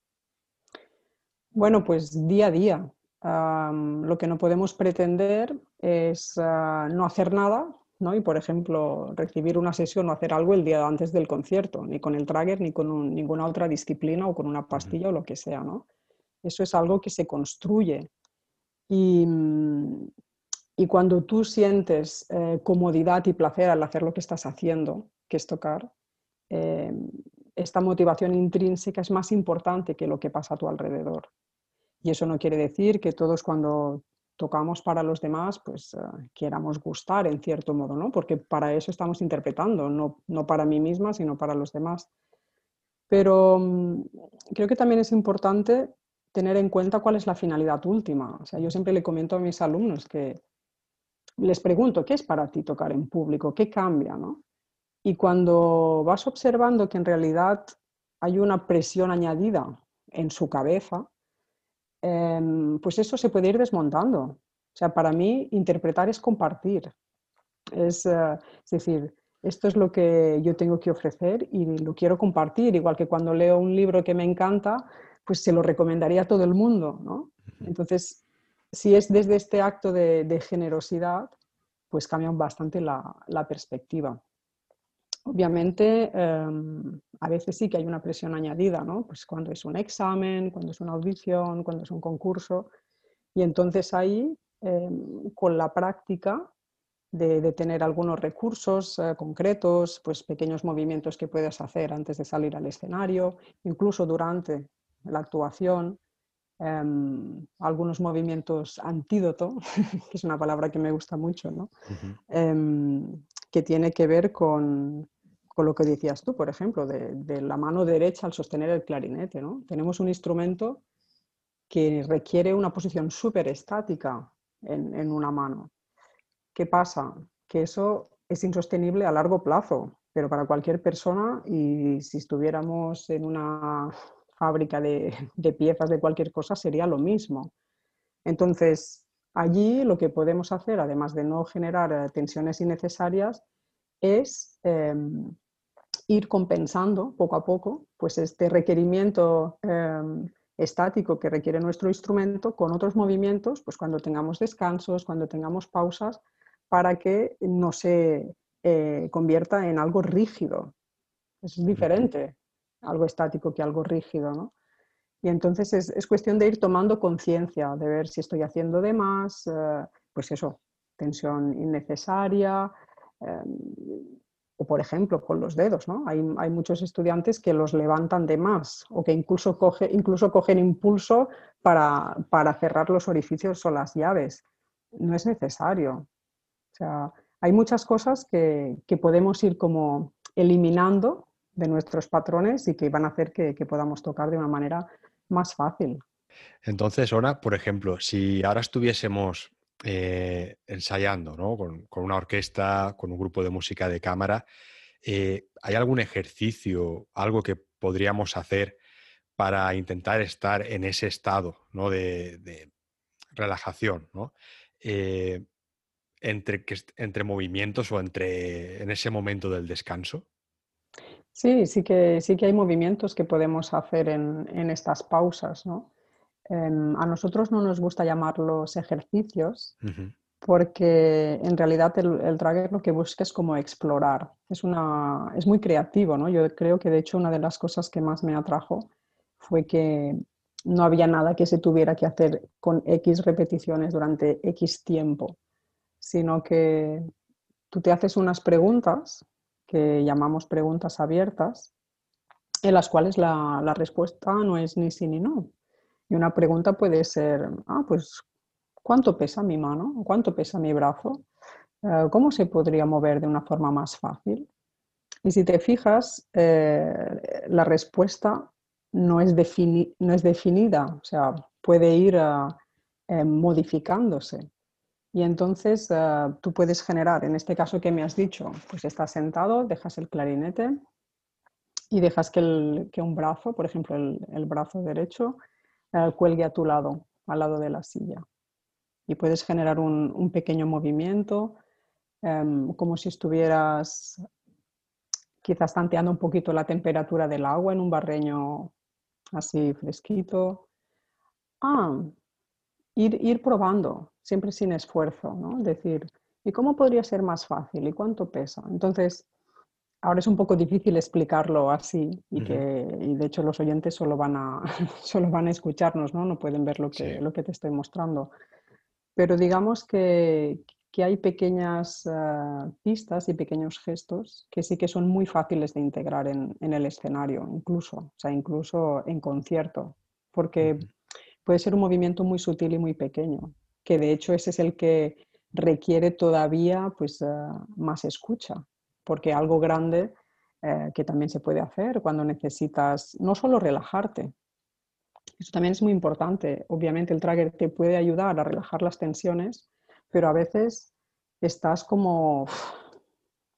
Bueno, pues día a día. lo que no podemos pretender es ah, no hacer nada, ¿no? Y, por ejemplo, recibir una sesión o hacer algo el día antes del concierto, ni con el Trager, ni con ninguna otra disciplina o con una pastilla o lo que sea, ¿no? Eso es algo que se construye. Y, cuando tú sientes eh, comodidad y placer al hacer lo que estás haciendo, que es tocar, eh, esta motivación intrínseca es más importante que lo que pasa a tu alrededor. Y eso no quiere decir que todos cuando tocamos para los demás, pues uh, queramos gustar en cierto modo, ¿no? Porque para eso estamos interpretando, no, no para mí misma, sino para los demás. Pero um, creo que también es importante tener en cuenta cuál es la finalidad última. O sea, yo siempre le comento a mis alumnos que les pregunto, ¿qué es para ti tocar en público? ¿Qué cambia? ¿no? Y cuando vas observando que en realidad hay una presión añadida en su cabeza, em, pues eso se puede ir desmontando. sea, para mí interpretar es compartir. Es, eh, es decir, esto es lo que yo tengo que ofrecer y lo quiero compartir, igual que cuando leo un libro que me encanta, pues se lo recomendaría a todo el mundo, ¿no? Entonces, si es desde este acto de, generosidad, pues cambia bastante la, perspectiva. Obviamente, em, a veces sí que hay una presión añadida, ¿no? Pues cuando es un examen, cuando es una audición, cuando es un concurso. Y entonces ahí, em, con la práctica, de, tener algunos recursos eh, concretos, pues pequeños movimientos que puedes hacer antes de salir al escenario, incluso durante la actuación, em, algunos movimientos antídoto, que es una palabra que me gusta mucho, ¿no? Em, que tiene que ver con, con, lo que decías tú, por ejemplo, de, la mano derecha al sostener el clarinete. ¿no? Tenemos un instrumento que requiere una posición súper estática en, en una mano. ¿Qué pasa? Que eso es insostenible a largo plazo, pero para cualquier persona y si estuviéramos en una fábrica de, piezas de cualquier cosa sería lo mismo. Entonces, allí lo que podemos hacer, además de no generar eh, tensiones innecesarias, es em, ir compensando poco a poco pues este requerimiento em, estático que requiere nuestro instrumento con otros movimientos, pues cuando tengamos descansos, cuando tengamos pausas, para que no se eh, convierta en algo rígido. Es diferente algo estático que algo rígido, ¿no? Y entonces es, cuestión de ir tomando conciencia, de ver si estoy haciendo de más, eh, pues eso, tensión innecesaria, em, o por ejemplo con los dedos, ¿no? Hay, muchos estudiantes que los levantan de más o que incluso, coge, incluso cogen impulso para, cerrar los orificios o las llaves. No es necesario, sea, hay muchas cosas que, podemos ir como eliminando de nuestros patrones y que van a hacer que, podamos tocar de una manera más fácil.
Entonces, ahora, por ejemplo, si ahora estuviésemos eh, ensayando con, una orquesta, con un grupo de música de cámara, eh, ¿hay algún ejercicio, algo que podríamos hacer para intentar estar en ese estado de, relajación? ¿no? Eh, entre, entre movimientos o entre en ese momento del descanso?
Sí, sí que, sí que hay movimientos que podemos hacer en, en estas pausas. ¿no? Em, a nosotros no nos gusta llamarlos ejercicios porque en realidad el, el tracker lo que busca es como explorar. Es, una, es muy creativo. ¿no? Yo creo que de hecho una de las cosas que más me atrajo fue que no había nada que se tuviera que hacer con X repeticiones durante X tiempo sino que tú te haces unas preguntas que llamamos preguntas abiertas, en las cuales la, respuesta no es ni sí ni no. Y una pregunta puede ser, ah, pues, ¿cuánto pesa mi mano? ¿Cuánto pesa mi brazo? Eh, ¿Cómo se podría mover de una forma más fácil? Y si te fijas, eh, la respuesta no es, no es, definida, o sea, puede ir eh, modificándose. Y entonces eh, tú puedes generar, en este caso que me has dicho, pues estás sentado, dejas el clarinete y dejas que, un brazo, por ejemplo el, brazo derecho, eh, cuelgue a tu lado, al lado de la silla. Y puedes generar un, pequeño movimiento, em, como si estuvieras quizás tanteando un poquito la temperatura del agua en un barreño así fresquito. Ah, ir, ir probando, siempre sin esfuerzo, ¿no? Decir, ¿y cómo podría ser más fácil? ¿Y cuánto pesa? Entonces, ahora es un poco difícil explicarlo así y que de hecho los oyentes solo van a, solo van a escucharnos, ¿no? No pueden ver lo que, lo que te estoy mostrando. Pero digamos que, que hay pequeñas eh, pistas y pequeños gestos que sí que son muy fáciles de integrar en, en el escenario, incluso, o sea, incluso en concierto, porque puede ser un movimiento muy sutil y muy pequeño, que de hecho ese es el que requiere todavía pues, eh, más escucha, porque algo grande eh, que también se puede hacer cuando necesitas no solo relajarte, eso también es muy importante. Obviamente el tracker te puede ayudar a relajar las tensiones, pero a veces estás como,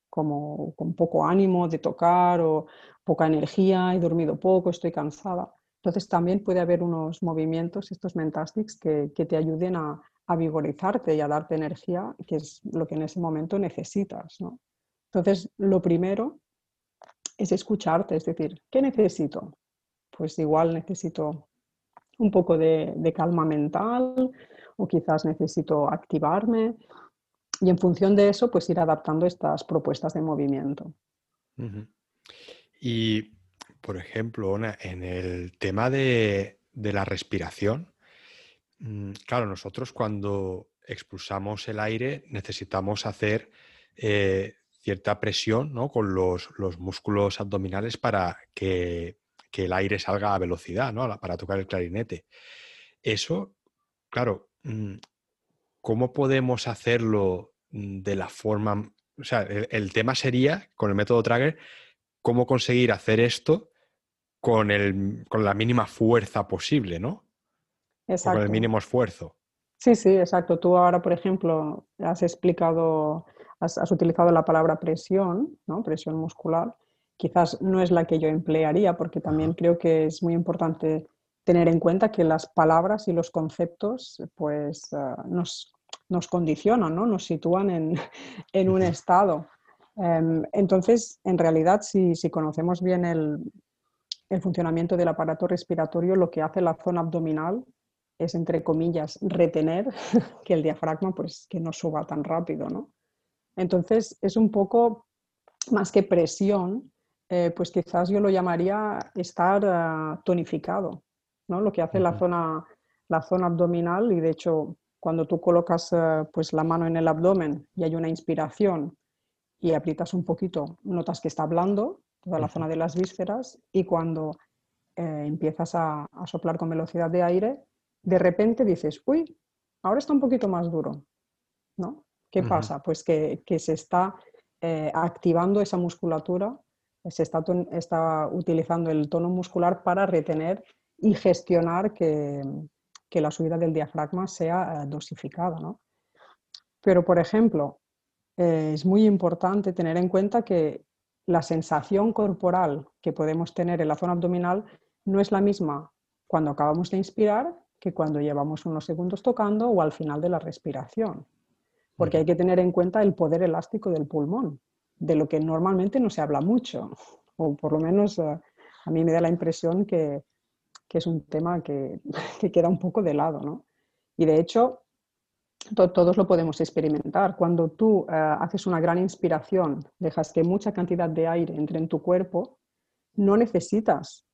como con poco ánimo de tocar o poca energía, he dormido poco, estoy cansada. Entonces también puede haber unos movimientos, estos mentastics, que, te ayuden a, a vigorizarte y a darte energía, que es lo que en ese momento necesitas. Entonces, lo primero es escucharte, es decir, ¿qué necesito? Pues igual necesito un poco de, calma mental o quizás necesito activarme y en función de eso, pues ir adaptando estas propuestas de movimiento.
Y, por ejemplo, en el tema de, de la respiración, Mm, claro, nosotros cuando expulsamos el aire necesitamos hacer eh, cierta presión con los, músculos abdominales para que, el aire salga a velocidad, ¿no? para tocar el clarinete. Eso, claro, mm, ¿cómo podemos hacerlo mm, de la forma... O sea, el, tema sería, con el método Trager, cómo conseguir hacer esto con, el, con la mínima fuerza posible, ¿no? Con el mínimo esfuerzo.
Sí, sí, exacto. Tú ahora, por ejemplo, has explicado, has, utilizado la palabra presión, ¿no? Presión muscular. Quizás no es la que yo emplearía, porque también creo que es muy importante tener en cuenta que las palabras y los conceptos pues, eh, nos, nos, condicionan, ¿no? nos sitúan en, en un estado. Em, entonces, en realidad, si, si conocemos bien el, el, funcionamiento del aparato respiratorio, lo que hace la zona abdominal es, entre comillas, retener que el diafragma pues, que no suba tan rápido. ¿no? Entonces, es un poco más que presión, eh, pues quizás yo lo llamaría estar ah, tonificado, ¿no? lo que hace la, zona, la zona abdominal y de hecho cuando tú colocas ah, pues la mano en el abdomen y hay una inspiración y aprietas un poquito, notas que está hablando toda la zona de las vísceras y cuando eh, empiezas a, soplar con velocidad de aire, de repente dices, uy, ahora está un poquito más duro, ¿no? ¿Qué pasa? Pues que, se está eh, activando esa musculatura, se está, está, utilizando el tono muscular para retener y gestionar que, la subida del diafragma sea eh, dosificada, ¿no? Pero, por ejemplo, es muy importante tener en cuenta que la sensación corporal que podemos tener en la zona abdominal no es la misma cuando acabamos de inspirar que cuando llevamos unos segundos tocando o al final de la respiración. Porque hay que tener en cuenta el poder elástico del pulmón, de lo que normalmente no se habla mucho, o por lo menos eh, a mí me da la impresión que, es un tema que, queda un poco de lado. ¿no? Y de hecho, todos lo podemos experimentar. Cuando tú eh, haces una gran inspiración, dejas que mucha cantidad de aire entre en tu cuerpo, no necesitas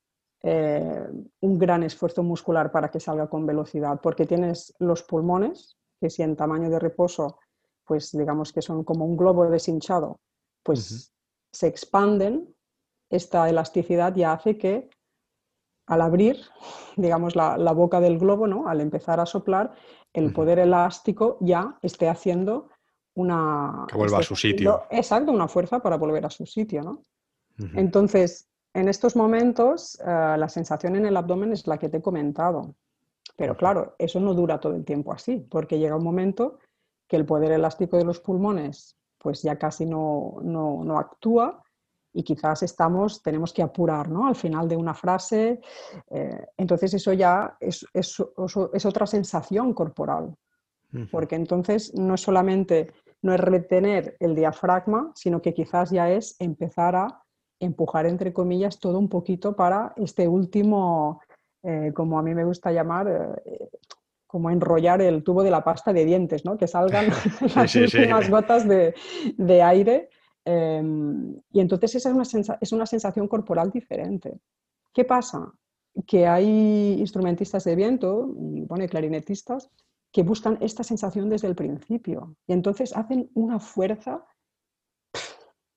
eh, un gran esfuerzo muscular para que salga con velocidad, porque tienes los pulmones, que si en tamaño de reposo, pues digamos que son como un globo deshinchado, pues se expanden, esta elasticidad ya hace que al abrir, digamos, la, boca del globo, ¿no? al empezar a soplar, el poder elástico ya esté haciendo una...
Que vuelva a su sitio.
Exacto, una fuerza para volver a su sitio. ¿no? Entonces, en estos momentos, eh, la sensación en el abdomen es la que te he comentado. Pero claro, eso no dura todo el tiempo así, porque llega un momento que el poder elástico de los pulmones pues ya casi no, no, actúa y quizás estamos, tenemos que apurar ¿no? al final de una frase. Eh, entonces eso ya es, es, es, otra sensación corporal, porque entonces no es solamente, no es retener el diafragma, sino que quizás ya es empezar a empujar, entre comillas, todo un poquito para este último, eh, como a mí me gusta llamar, eh, como enrollar el tubo de la pasta de dientes, ¿no? que salgan las últimas gotas de, aire. Y entonces esa es una, es una sensación corporal diferente. ¿Qué pasa? Que hay instrumentistas de viento y bueno, clarinetistas que buscan esta sensación desde el principio y entonces hacen una fuerza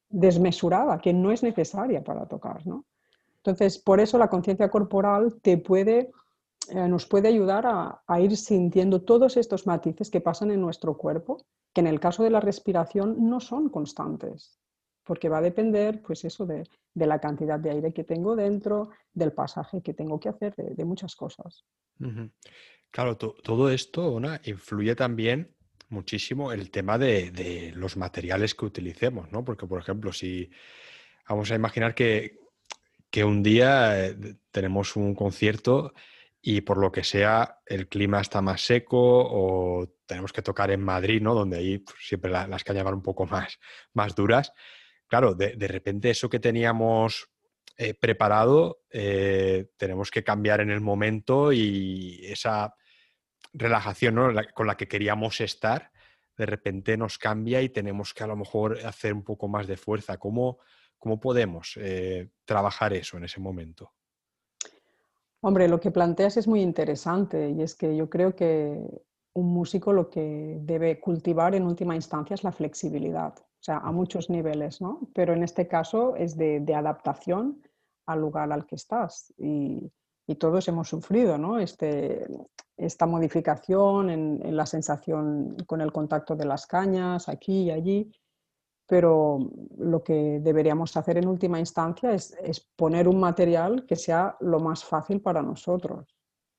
desmesurada, que no es necesaria para tocar. ¿no? Entonces, por eso la conciencia corporal te puede, eh, nos puede ayudar a, ir sintiendo todos estos matices que pasan en nuestro cuerpo, que en el caso de la respiración no son constantes, porque va a depender, pues eso, de, la cantidad de aire que tengo dentro, del pasaje que tengo que hacer, de, muchas cosas.
Claro, todo esto, influye también muchísimo el tema de, los materiales que utilicemos, ¿no? Porque, por ejemplo, si vamos a imaginar que, un día eh, tenemos un concierto y por lo que sea el clima está más seco o tenemos que tocar en Madrid, ¿no? Donde ahí pues, siempre las cañas van un poco más, más duras. Claro, de, repente eso que teníamos eh, preparado eh, tenemos que cambiar en el momento y esa relajación con la que queríamos estar de repente nos cambia y tenemos que a lo mejor hacer un poco más de fuerza. ¿Cómo, cómo podemos eh, trabajar eso en ese momento?
Hombre, lo que planteas es muy interesante y es que yo creo que un músico lo que debe cultivar en última instancia es la flexibilidad, o sea, a muchos niveles, ¿no? Pero en este caso es de, adaptación al lugar al que estás y, todos hemos sufrido, ¿no? Este, esta modificación en, en, la sensación con el contacto de las cañas aquí y allí pero lo que deberíamos hacer en última instancia es, poner un material que sea lo más fácil para nosotros.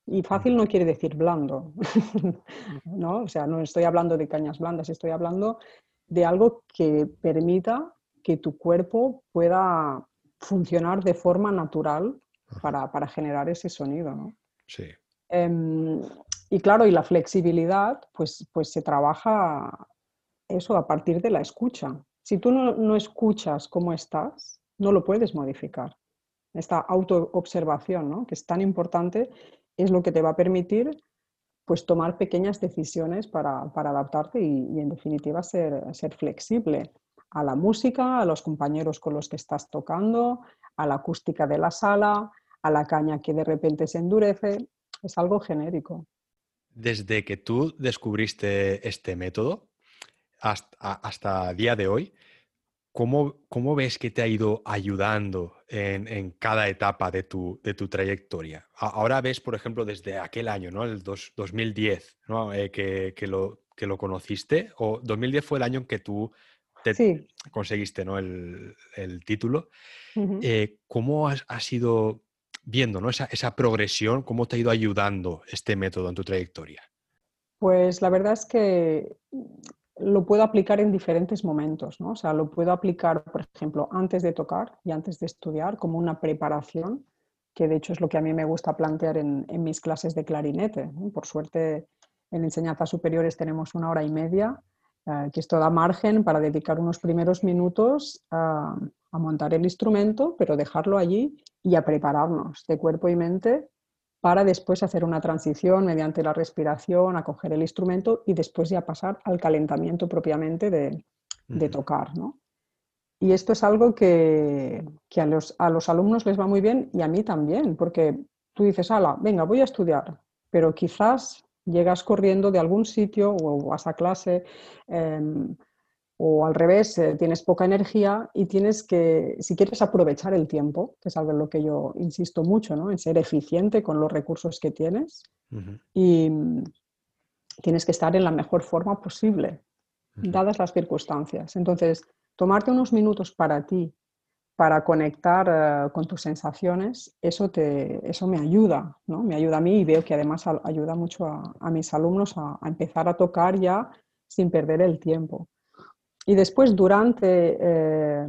Y fácil no quiere decir blando, ¿no? O sea, no estoy hablando de cañas blandas, estoy hablando de algo que permita que tu cuerpo pueda funcionar de forma natural para, generar ese sonido, ¿no?
Sí.
Em, y claro, y la flexibilidad, pues, pues se trabaja eso a partir de la escucha. Si tú no, escuchas cómo estás, no lo puedes modificar. Esta autoobservación, ¿no? que es tan importante, es lo que te va a permitir pues, tomar pequeñas decisiones para, adaptarte y, en definitiva ser, ser flexible a la música, a los compañeros con los que estás tocando, a la acústica de la sala, a la caña que de repente se endurece. Es algo genérico.
Desde que tú descubriste este método, hasta, el día de hoy, ¿cómo, ¿cómo, ves que te ha ido ayudando en, cada etapa de tu, de tu, trayectoria? Ahora ves, por ejemplo, desde aquel año, ¿no? El 2010, ¿no? Eh, que, que, lo, que lo conociste, o 2010 fue el año en que tú te conseguiste ¿no? el, el título. Eh, ¿Cómo has, has, ido viendo ¿no? esa, esa progresión? ¿Cómo te ha ido ayudando este método en tu trayectoria?
Pues la verdad es que lo puedo aplicar en diferentes momentos, ¿no? O sea, lo puedo aplicar, por ejemplo, antes de tocar y antes de estudiar, como una preparación, que de hecho es lo que a mí me gusta plantear en, mis clases de clarinete. Por suerte, en enseñanzas superiores tenemos una hora y media, eh, que esto da margen para dedicar unos primeros minutos a montar el instrumento, pero dejarlo allí y a prepararnos de cuerpo y mente para después hacer una transición mediante la respiración, a coger el instrumento y después ya pasar al calentamiento propiamente de, tocar. Y esto es algo que, a, los, a, los, alumnos les va muy bien y a mí también, porque tú dices, ala, venga, voy a estudiar, pero quizás llegas corriendo de algún sitio o vas a clase. Em, o al revés, eh, tienes poca energía y tienes que, si quieres aprovechar el tiempo, que es algo en lo que yo insisto mucho, ¿no? en ser eficiente con los recursos que tienes y mm, tienes que estar en la mejor forma posible, dadas las circunstancias. Entonces, tomarte unos minutos para ti, para conectar eh, con tus sensaciones, eso, te, eso me ayuda, ¿no? me ayuda a mí y veo que además ayuda mucho a, mis alumnos a empezar a tocar ya sin perder el tiempo. Y después, durante, eh,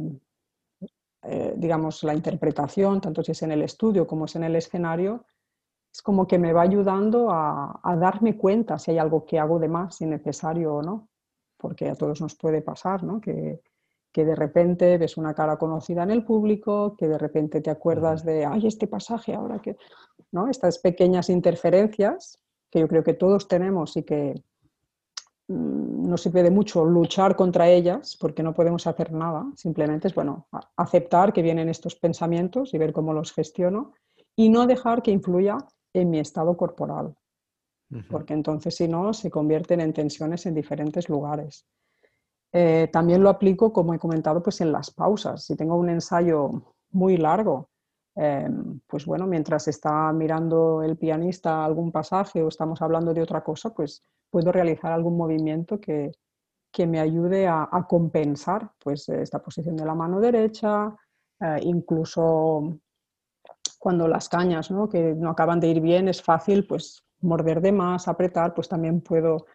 eh, digamos, la interpretación, tanto si es en el estudio como es en el escenario, es como que me va ayudando a, darme cuenta si hay algo que hago de más, si necesario o no, porque a todos nos puede pasar, ¿no? Que, que de repente ves una cara conocida en el público, que de repente te acuerdas de, ay, este pasaje ahora que, ¿no? Estas pequeñas interferencias que yo creo que todos tenemos y que, no sirve de mucho luchar contra ellas porque no podemos hacer nada, simplemente es bueno, aceptar que vienen estos pensamientos y ver cómo los gestiono y no dejar que influya en mi estado corporal, porque entonces si no se convierten en tensiones en diferentes lugares. Eh, también lo aplico, como he comentado, pues en las pausas. Si tengo un ensayo muy largo, em, pues bueno, mientras está mirando el pianista algún pasaje o estamos hablando de otra cosa, pues puedo realizar algún movimiento que, me ayude a, compensar pues, esta posición de la mano derecha, eh, incluso cuando las cañas ¿no? que no acaban de ir bien es fácil pues, morder de más, apretar, pues también puedo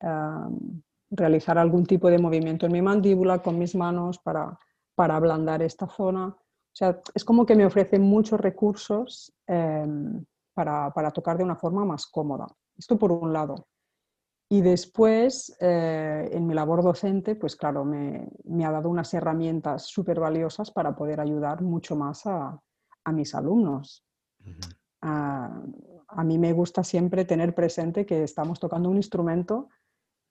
em, realizar algún tipo de movimiento en mi mandíbula con mis manos para, para ablandar esta zona. O sea, es como que me ofrecen muchos recursos em, para, tocar de una forma más cómoda. Esto por un lado. Y después, eh, en mi labor docente, pues claro, me, ha dado unas herramientas súper valiosas para poder ayudar mucho más a, mis alumnos. a, mí me gusta siempre tener presente que estamos tocando un instrumento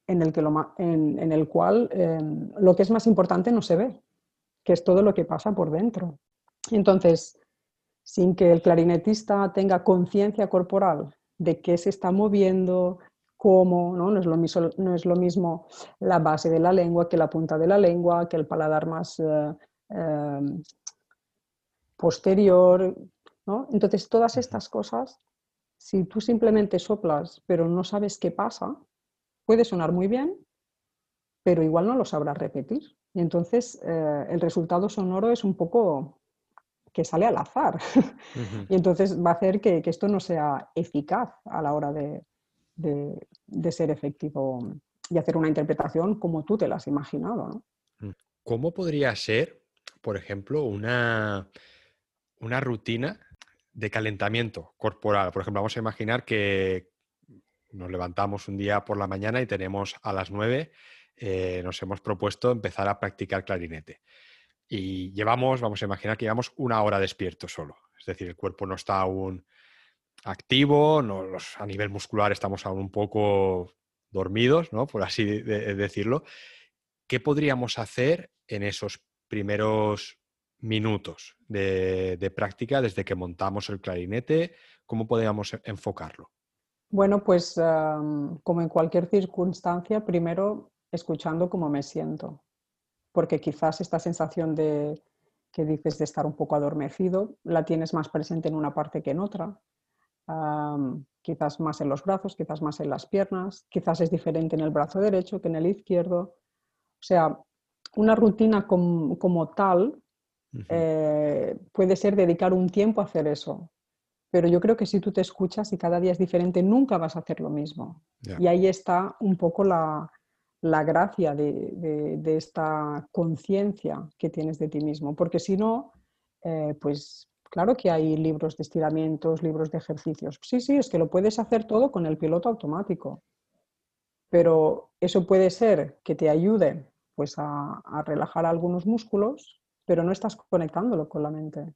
en el, que en, el cual em, lo que es más importante no se ve, que es todo lo que pasa por dentro. Entonces, sin que el clarinetista tenga conciencia corporal de qué se está moviendo, cómo, ¿no? No, es lo mismo, no es lo mismo la base de la lengua que la punta de la lengua, que el paladar más eh, em, posterior. ¿no? Entonces, todas estas cosas, si tú simplemente soplas pero no sabes qué pasa, puede sonar muy bien, pero igual no lo sabrás repetir. Y entonces eh, el resultado sonoro es un poco que sale al azar. y entonces va a hacer que, esto no sea eficaz a la hora de, ser efectivo y hacer una interpretación como tú te la has imaginado.
Mm. ¿Cómo podría ser, por ejemplo, una, una rutina de calentamiento corporal? Por ejemplo, vamos a imaginar que nos levantamos un día por la mañana y tenemos a las 9, eh, nos hemos propuesto empezar a practicar clarinete. Y llevamos, vamos a imaginar que llevamos una hora despierto solo. Es decir, el cuerpo no está aún activo, a nivel muscular estamos aún un poco dormidos, por así decirlo. ¿Qué podríamos hacer en esos primeros minutos de, práctica desde que montamos el clarinete? ¿Cómo podríamos enfocarlo?
Bueno, pues como en cualquier circunstancia, primero escuchando cómo me siento porque quizás esta sensación de que dices de estar un poco adormecido la tienes más presente en una parte que en otra. Quizás más en los brazos, quizás más en las piernas, quizás es diferente en el brazo derecho que en el izquierdo. O sea, una rutina como tal eh, puede ser dedicar un tiempo a hacer eso. Pero yo creo que si tú te escuchas y cada día es diferente, nunca vas a hacer lo mismo. Y ahí está un poco la, la gracia de, esta conciencia que tienes de ti mismo, porque si no, eh, pues claro que hay libros de estiramientos, libros de ejercicios. Sí, sí, es que lo puedes hacer todo con el piloto automático, pero eso puede ser que te ayude pues a, relajar algunos músculos, pero no estás conectándolo con la mente,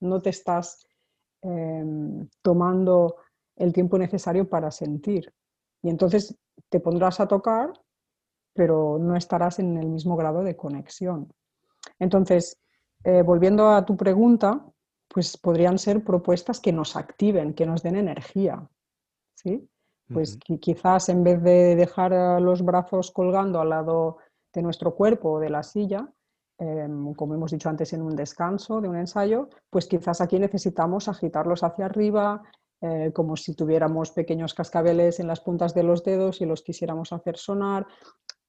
no te estás em, tomando el tiempo necesario para sentir. Y entonces te pondrás a tocar pero no estarás en el mismo grado de conexión. Entonces, eh, volviendo a tu pregunta, pues podrían ser propuestas que nos activen, que nos den energía. ¿sí? Pues quizás en vez de dejar los brazos colgando al lado de nuestro cuerpo o de la silla, em, como hemos dicho antes en un descanso de un ensayo, pues quizás aquí necesitamos agitarlos hacia arriba, eh, como si tuviéramos pequeños cascabeles en las puntas de los dedos y los quisiéramos hacer sonar,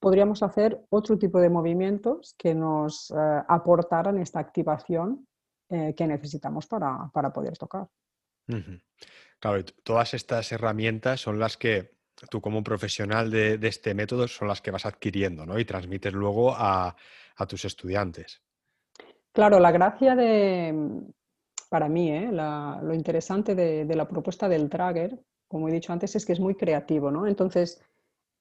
podríamos hacer otro tipo de movimientos que nos eh, aportaran esta activación eh, que necesitamos para, poder tocar.
Claro, todas estas herramientas son las que tú como profesional de, este método son las que vas adquiriendo ¿no? y transmites luego a, tus estudiantes.
Claro, la gracia de, para mí, ¿eh? lo interesante de, de, la propuesta del Trager, como he dicho antes, es que es muy creativo, ¿no? Entonces,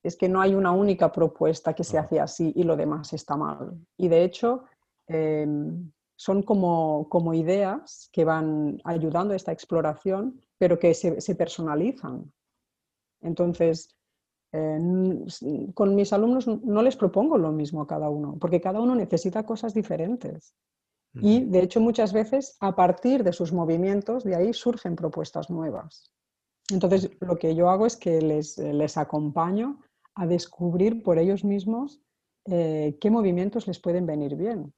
es que no hay una única propuesta que se hace así y lo demás está mal. Y de hecho, em, son como, como, ideas que van ayudando a esta exploración, pero que se, personalizan. Entonces, eh, con mis alumnos no les propongo lo mismo a cada uno, porque cada uno necesita cosas diferentes. Y de hecho muchas veces a partir de sus movimientos de ahí surgen propuestas nuevas. Entonces lo que yo hago es que les, les acompaño a descubrir por ellos mismos eh, qué movimientos les pueden venir bien.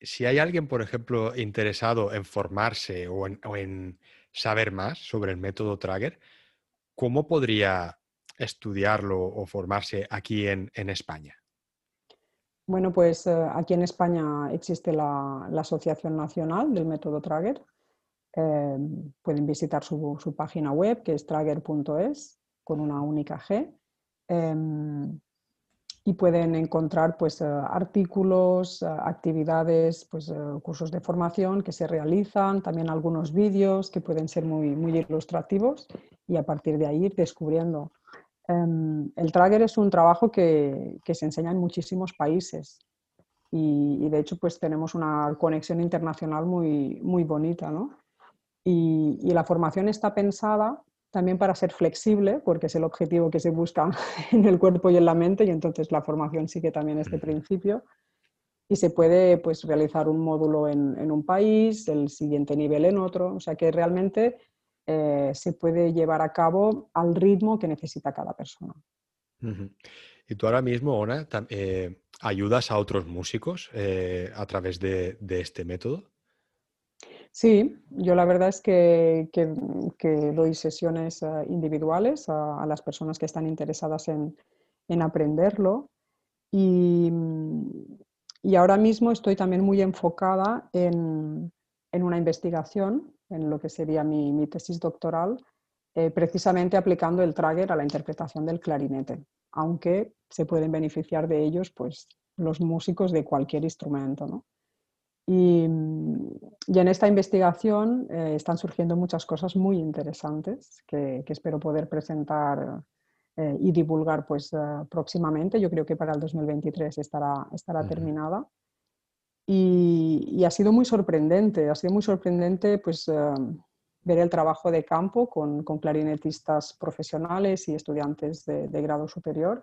Si hay alguien, por ejemplo, interesado en formarse o en, saber más sobre el método Trager, ¿cómo podría estudiarlo o formarse aquí en, España?
Bueno, pues eh, aquí en España existe la, Asociación Nacional del Método Trager. Eh, pueden visitar su, su, página web, que es trager.es, con una única G. Em, y pueden encontrar pues, artículos, actividades, pues, cursos de formación que se realizan, también algunos vídeos que pueden ser muy, muy ilustrativos y a partir de ahí ir descubriendo. Em, el Trager es un trabajo que, que se enseña en muchísimos países y, de hecho pues tenemos una conexión internacional muy, muy bonita. ¿no? Y, la formación está pensada también para ser flexible, porque es el objetivo que se busca en el cuerpo y en la mente, y entonces la formación sigue también este principio. Y se puede pues, realizar un módulo en, en un país, el siguiente nivel en otro, o sea que realmente eh, se puede llevar a cabo al ritmo que necesita cada persona.
Y tú ahora mismo, Ona, eh, ayudas a otros músicos eh, a través de, este método.
Sí, yo la verdad es que, doy sesiones eh, individuales a, las personas que están interesadas en, aprenderlo y, ahora mismo estoy también muy enfocada en, una investigación, en lo que sería mi, tesis doctoral, precisamente aplicando el Trager a la interpretación del clarinete aunque se pueden beneficiar de ellos pues, los músicos de cualquier instrumento. Y, en esta investigación eh, están surgiendo muchas cosas muy interesantes que, espero poder presentar eh, y divulgar pues, eh, próximamente. Yo creo que para el 2023 estará, estará terminada. Y, ha sido muy sorprendente, ha sido muy sorprendente pues, ver el trabajo de campo con, clarinetistas profesionales y estudiantes de, grado superior,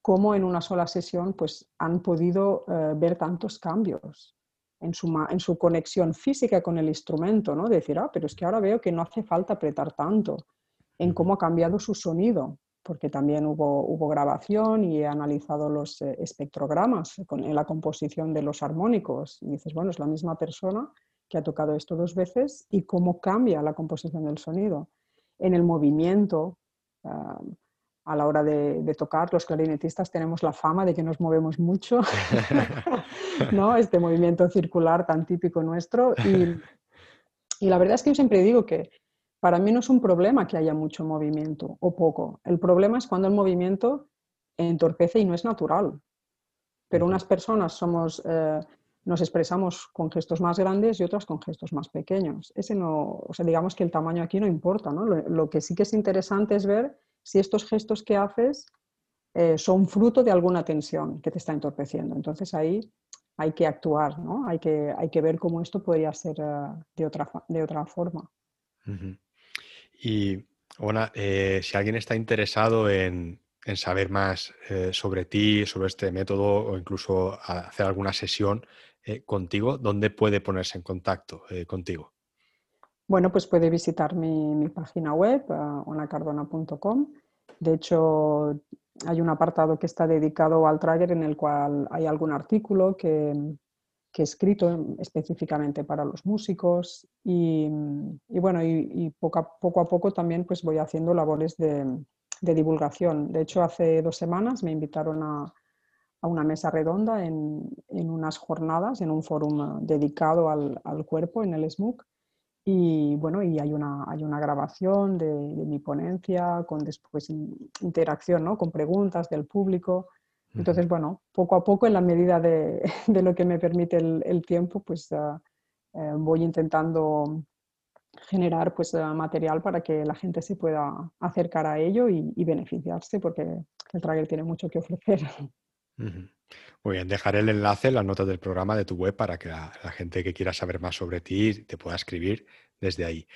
cómo en una sola sesión pues, han podido eh, ver tantos cambios en su, en su, conexión física con el instrumento, ¿no? decir, ah, pero es que ahora veo que no hace falta apretar tanto, en cómo ha cambiado su sonido, porque también hubo, hubo grabación y he analizado los eh, espectrogramas con, en la composición de los armónicos. Y dices, bueno, es la misma persona, que ha tocado esto dos veces y cómo cambia la composición del sonido. En el movimiento, ah, a la hora de, tocar, los clarinetistas tenemos la fama de que nos movemos mucho, ¿no? este movimiento circular tan típico nuestro. Y, y la verdad es que yo siempre digo que para mí no es un problema que haya mucho movimiento o poco. El problema es cuando el movimiento entorpece y no es natural. Pero unas personas somos eh, nos expresamos con gestos más grandes y otras con gestos más pequeños. Ese no, o sea, digamos que el tamaño aquí no importa, ¿no? Lo, que sí que es interesante es ver si estos gestos que haces eh, son fruto de alguna tensión que te está entorpeciendo. Entonces ahí hay que actuar, ¿no? Hay que, hay que ver cómo esto podría ser eh, de, otra, de otra forma.
Y, bueno, eh, si alguien está interesado en, en saber más sobre ti, sobre este método o incluso hacer alguna sesión, contigo, ¿dónde puede ponerse en contacto contigo?
Bueno, pues puede visitar mi, página web, uh, onacardona.com. De hecho, hay un apartado que está dedicado al Trager en el cual hay algún artículo que, he escrito específicamente para los músicos y, bueno, y, poco, a, poco, a, poco también pues voy haciendo labores de divulgación. De hecho, hace dos semanas me invitaron a, a una mesa redonda en, en, unas jornadas, en un eh, dedicado al, al, cuerpo en el SMUC. Y bueno, y hay una, hay una grabación de, mi ponencia con después interacción ¿no? con preguntas del público. Entonces, bueno, poco a poco, en la medida de, de lo que me permite el, el tiempo, pues eh, eh, voy intentando generar pues, material para que la gente se pueda acercar a ello y, y beneficiarse, porque el Trager tiene mucho que ofrecer.
Muy bien, dejaré el enlace en las notas del programa de tu web para que la, gente que quiera saber más sobre ti te pueda escribir desde ahí.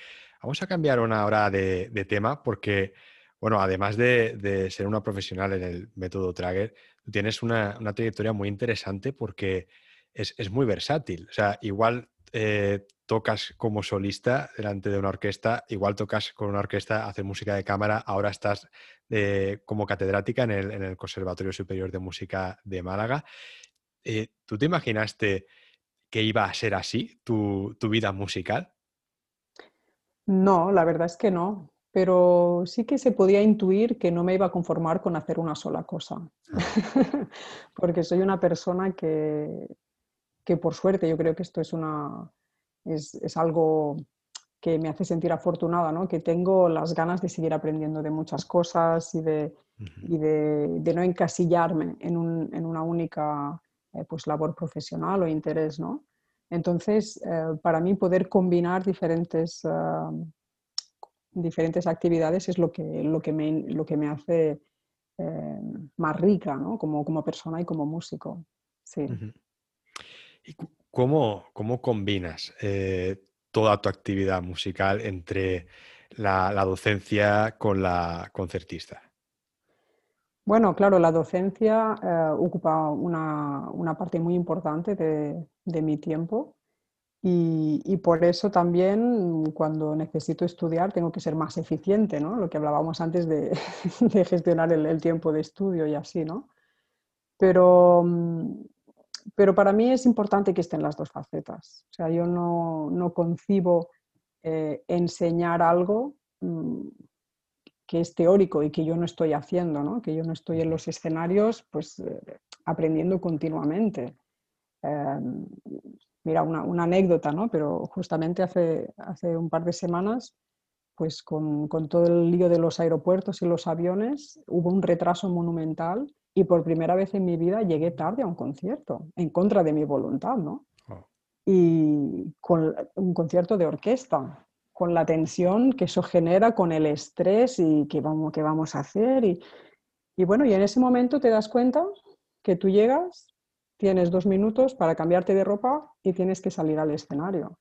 Vamos a cambiar una hora de, tema porque, bueno, además de, ser una profesional en el método Trager, tienes una, trayectoria muy interesante porque es, muy versátil. O sea, igual eh, tocas como solista delante de una orquesta, igual tocas con una orquesta, haces música de cámara, ahora estás como catedrática en el, Conservatorio Superior de Música de Málaga. Eh, ¿Tú te imaginaste que iba a ser así tu, vida musical?
No, la verdad es que no, pero sí que se podía intuir que no me iba a conformar con hacer una sola cosa, ah. porque soy una persona que, que por suerte yo creo que esto es una, es, algo que me hace sentir afortunada, ¿no? que tengo las ganas de seguir aprendiendo de muchas cosas y de, y de, no encasillarme en, una única eh, pues, labor profesional o interés. ¿no? Entonces, eh, para mí poder combinar diferentes, diferentes actividades es lo que, lo que, me, lo que me hace más rica ¿no? como, como persona y como músico. Sí.
¿Y cómo, cómo combinas toda tu actividad musical entre la, docencia con la concertista?
Bueno, claro, la docencia eh, ocupa una, parte muy importante de, mi tiempo y, por eso también cuando necesito estudiar tengo que ser más eficiente, ¿no? Lo que hablábamos antes de, gestionar el, tiempo de estudio y así, ¿no? Pero, pero para mí es importante que estén las dos facetas. O sea, yo no, no concibo eh, enseñar algo mm, que es teórico y que yo no estoy haciendo, ¿no? que yo no estoy en los escenarios pues, eh, aprendiendo continuamente. Em, mira, una, anécdota, ¿no? pero justamente hace, hace un par de semanas, pues con, con, todo el lío de los aeropuertos y los aviones, hubo un retraso monumental y por primera vez en mi vida llegué tarde a un concierto, en contra de mi voluntad, ¿no? y con un concierto de orquesta, con la tensión que eso genera, con el estrés y qué vamos, qué vamos a hacer. Y, y bueno, y en ese momento te das cuenta que tú llegas, tienes dos minutos para cambiarte de ropa y tienes que salir al escenario.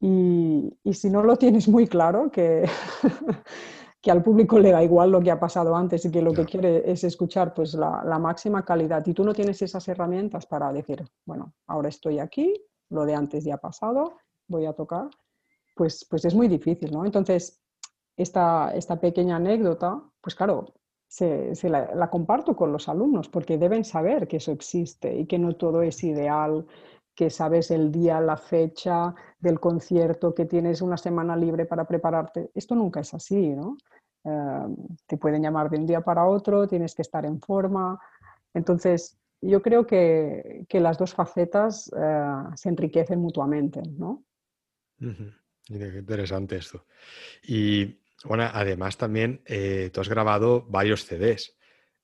Y, y si no lo tienes muy claro, que, que al público le da igual lo que ha pasado antes y que lo que quiere es escuchar pues la, la, máxima calidad y tú no tienes esas herramientas para decir, bueno, ahora estoy aquí, lo de antes ya ha pasado, voy a tocar, pues, pues es muy difícil, ¿no? Entonces, esta, esta pequeña anécdota, pues claro, se, la, comparto con los alumnos porque deben saber que eso existe y que no todo es ideal, que sabes el día, la fecha del concierto, que tienes una semana libre para prepararte. Esto nunca es así, ¿no? Eh, te pueden llamar de un día para otro, tienes que estar en forma. Entonces, yo creo que, las dos facetas eh, se enriquecen mutuamente, ¿no?
interesante esto. Y bueno, además también eh, tú has grabado varios CDs.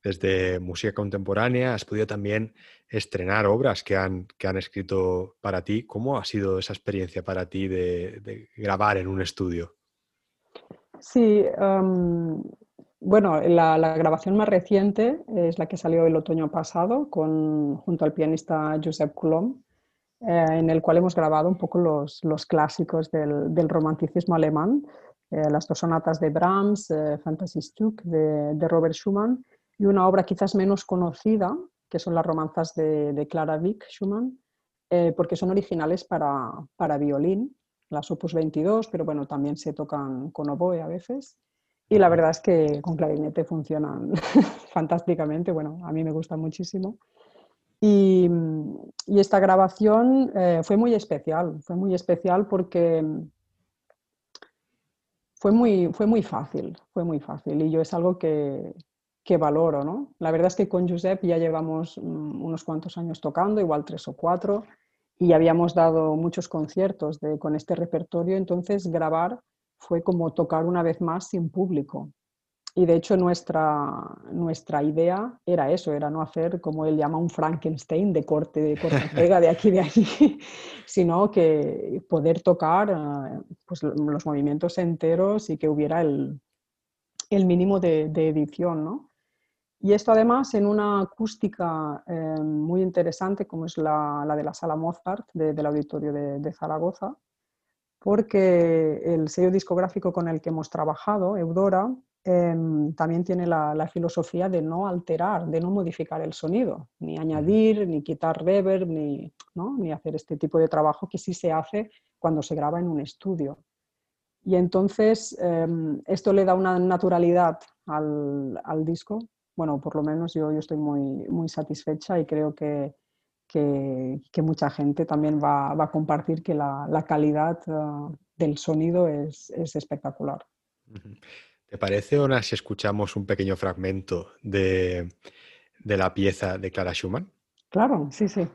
Desde música contemporánea has podido también estrenar obras que han, que han escrito para ti. ¿Cómo ha sido esa experiencia para ti de, grabar en un estudio?
Sí, em, bueno, la, grabación más reciente es la que salió el otoño pasado con, junto al pianista Josep Coulomb, eh, en el cual hemos grabado un poco los, clásicos del, romanticismo alemán, eh, las dos sonatas de Brahms, eh, Fantasy Stück de, Robert Schumann y una obra quizás menos conocida, que son las romanzas de, Clara Wieck Schumann, porque son originales para, para violín, las opus 22, pero bueno, también se tocan con oboe a veces. Y la verdad es que con clarinete funcionan fantásticamente. Bueno, a mí me gusta muchísimo. Y, esta grabación eh, fue muy especial, fue muy especial porque fue muy, fue muy fácil, fue muy fácil. Y yo es algo que, que valoro, ¿no? La verdad es que con Josep ya llevamos mm, unos cuantos años tocando, igual tres o cuatro, y habíamos dado muchos conciertos de, con este repertorio, entonces grabar fue como tocar una vez más sin público. Y de hecho nuestra, nuestra idea era eso, era no hacer como él llama un Frankenstein de corte, de corte pega de aquí de allí, sino que poder tocar eh, pues, los movimientos enteros y que hubiera el, el mínimo de, de, edición. ¿no? Y esto además en una acústica eh, muy interesante como es la, la, de la sala Mozart del auditorio de, de Zaragoza, porque el sello discográfico con el que hemos trabajado, Eudora, em, también tiene la, filosofía de no alterar, de no modificar el sonido, ni añadir, ni quitar reverb, ni, ni hacer este tipo de trabajo que sí se hace cuando se graba en un estudio. Y entonces em, esto le da una naturalidad al, disco. Bueno, por lo menos yo, yo estoy muy, muy satisfecha y creo que, que, mucha gente también va, a compartir que la, calidad ah, del sonido es, espectacular.
¿Te parece, Ona, si escuchamos un pequeño fragmento de, de la pieza de Clara Schumann?
Claro, sí, sí.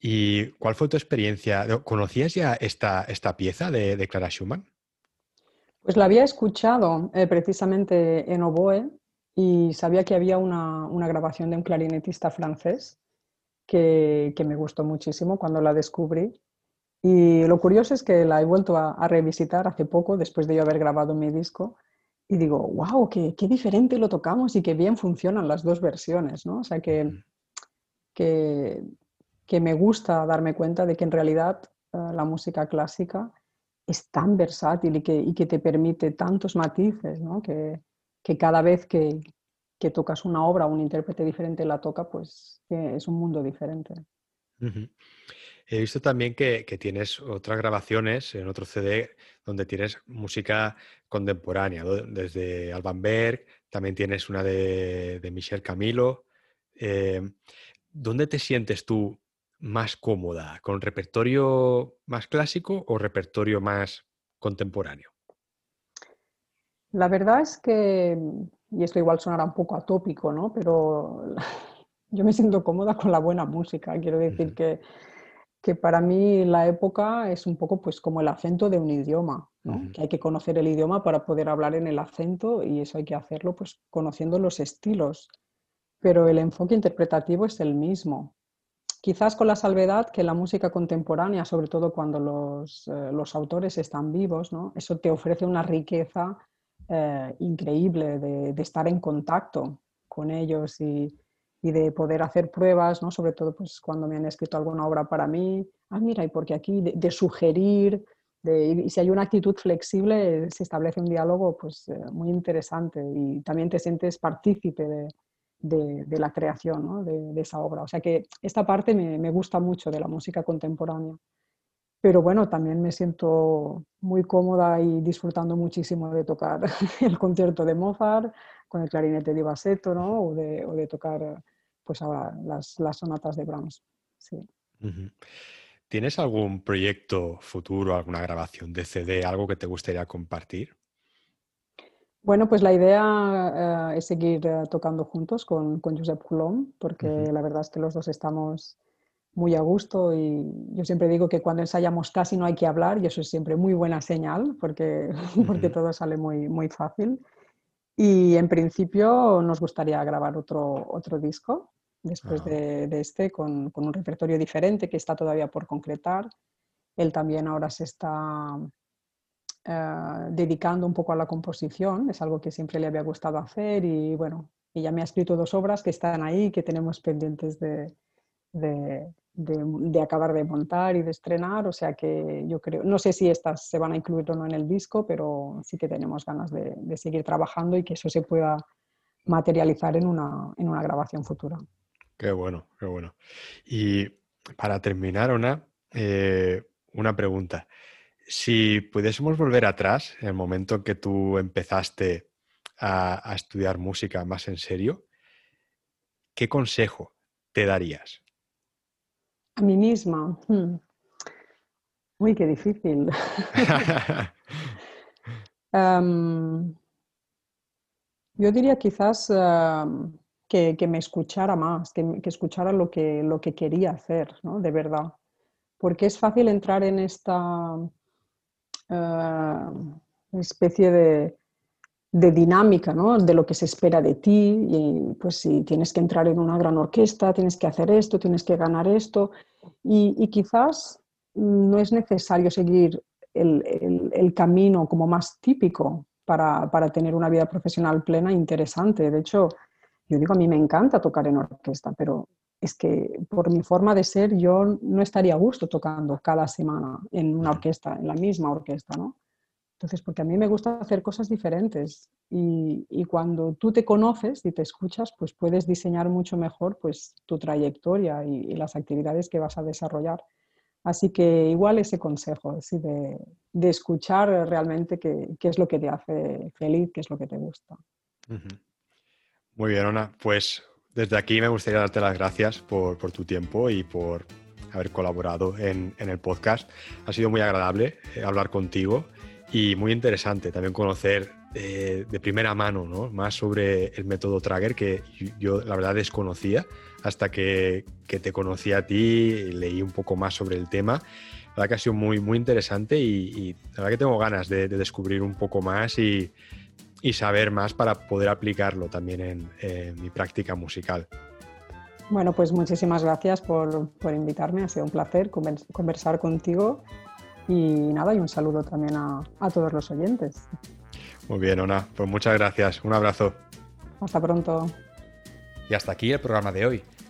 ¿Y cuál fue tu experiencia? ¿Conocías ya esta, esta pieza de, Clara Schumann?
Pues la había escuchado eh, precisamente en oboe y sabía que había una, grabación de un clarinetista francés que, me gustó muchísimo cuando la descubrí. Y lo curioso es que la he vuelto a, revisitar hace poco, después de yo haber grabado mi disco, y digo, wow, qué, qué, diferente lo tocamos y qué bien funcionan las dos versiones, ¿no? O sea que, que, que me gusta darme cuenta de que en realidad eh, la música clásica es tan versátil y que, y que te permite tantos matices, ¿no? que, que cada vez que, que, tocas una obra, un intérprete diferente la toca, pues es un mundo diferente.
He visto también que, que, tienes otras grabaciones en otro CD donde tienes música contemporánea, desde Alban Berg, también tienes una de, de Michel Camilo. Eh, ¿Dónde te sientes tú más cómoda? ¿Con repertorio más clásico o repertorio más contemporáneo?
La verdad es que, y esto igual sonará un poco atópico, ¿no? Pero yo me siento cómoda con la buena música. Quiero decir que, que, para mí la época es un poco pues como el acento de un idioma, ¿no? Que hay que conocer el idioma para poder hablar en el acento y eso hay que hacerlo pues conociendo los estilos. Pero el enfoque interpretativo es el mismo. Quizás con la salvedad que la música contemporánea, sobre todo cuando los, eh, los autores están vivos, ¿no? eso te ofrece una riqueza eh, increíble de, estar en contacto con ellos y, de poder hacer pruebas, ¿no? sobre todo pues, cuando me han escrito alguna obra para mí, ah, mira, y porque aquí, de, sugerir, de, y si hay una actitud flexible, se establece un diálogo pues, eh, muy interesante y también te sientes partícipe de, de, la creación de, esa obra. O sea que esta parte me, gusta mucho de la música contemporánea pero bueno, también me siento muy cómoda y disfrutando muchísimo de tocar el concierto de Mozart con el clarinete de Bassetto, ¿no? O de, tocar pues ahora las, sonatas de Brahms.
¿Tienes algún proyecto futuro, alguna grabación de CD, algo que te gustaría compartir?
Bueno, pues la idea eh, es seguir eh, tocando juntos con, con Josep Coulomb, porque la verdad es que los dos estamos muy a gusto y yo siempre digo que cuando ensayamos casi no hay que hablar y eso es siempre muy buena señal porque, porque todo sale muy, muy fácil. Y en principio nos gustaría grabar otro, otro disco después de, de, este con, con, un repertorio diferente que está todavía por concretar. Él también ahora se está eh, dedicando un poco a la composición, es algo que siempre le había gustado hacer y bueno, ella me ha escrito dos obras que están ahí, que tenemos pendientes de, de, de, acabar de montar y de estrenar, o sea que yo creo, no sé si estas se van a incluir o no en el disco, pero sí que tenemos ganas de, seguir trabajando y que eso se pueda materializar en una, en una grabación futura.
Qué bueno, qué bueno. Y para terminar, una, eh, una pregunta. Si pudiésemos volver atrás, en el momento en que tú empezaste a, a estudiar música más en serio, ¿qué consejo te darías?
A mí misma. Hmm. Uy, qué difícil. Em, yo diría quizás em, que, me escuchara más, que, escuchara lo que, lo que quería hacer, ¿no? De verdad. Porque es fácil entrar en esta em, especie de, de dinámica, ¿no? de lo que se espera de ti. Y pues si tienes que entrar en una gran orquesta, tienes que hacer esto, tienes que ganar esto. Y, quizás no es necesario seguir el, camino como más típico para, tener una vida profesional plena e interesante. De hecho, yo digo, a mí me encanta tocar en orquesta, pero es que por mi forma de ser yo no estaría a gusto tocando cada semana en una orquesta, en la misma orquesta, ¿no? Entonces, porque a mí me gusta hacer cosas diferentes y, cuando tú te conoces y te escuchas, pues puedes diseñar mucho mejor pues, tu trayectoria y, las actividades que vas a desarrollar. Así que igual ese consejo, de, de, escuchar realmente qué, qué, es lo que te hace feliz, qué es lo que te gusta.
Muy bien, Ana. Pues desde aquí me gustaría darte las gracias por, tu tiempo y por haber colaborado en, el podcast. Ha sido muy agradable eh, hablar contigo y muy interesante también conocer eh, de primera mano ¿no? más sobre el método Trager que yo la verdad desconocía hasta que, te conocí a ti, leí un poco más sobre el tema. La verdad que ha sido muy, muy interesante y, la verdad que tengo ganas de, descubrir un poco más y, saber más para poder aplicarlo también en, mi práctica musical.
Bueno, pues muchísimas gracias por, invitarme, ha sido un placer conversar contigo y nada, y un saludo también a, a todos los oyentes.
Muy bien, Ona, pues muchas gracias, un abrazo.
Hasta pronto.
Y hasta aquí el programa de hoy.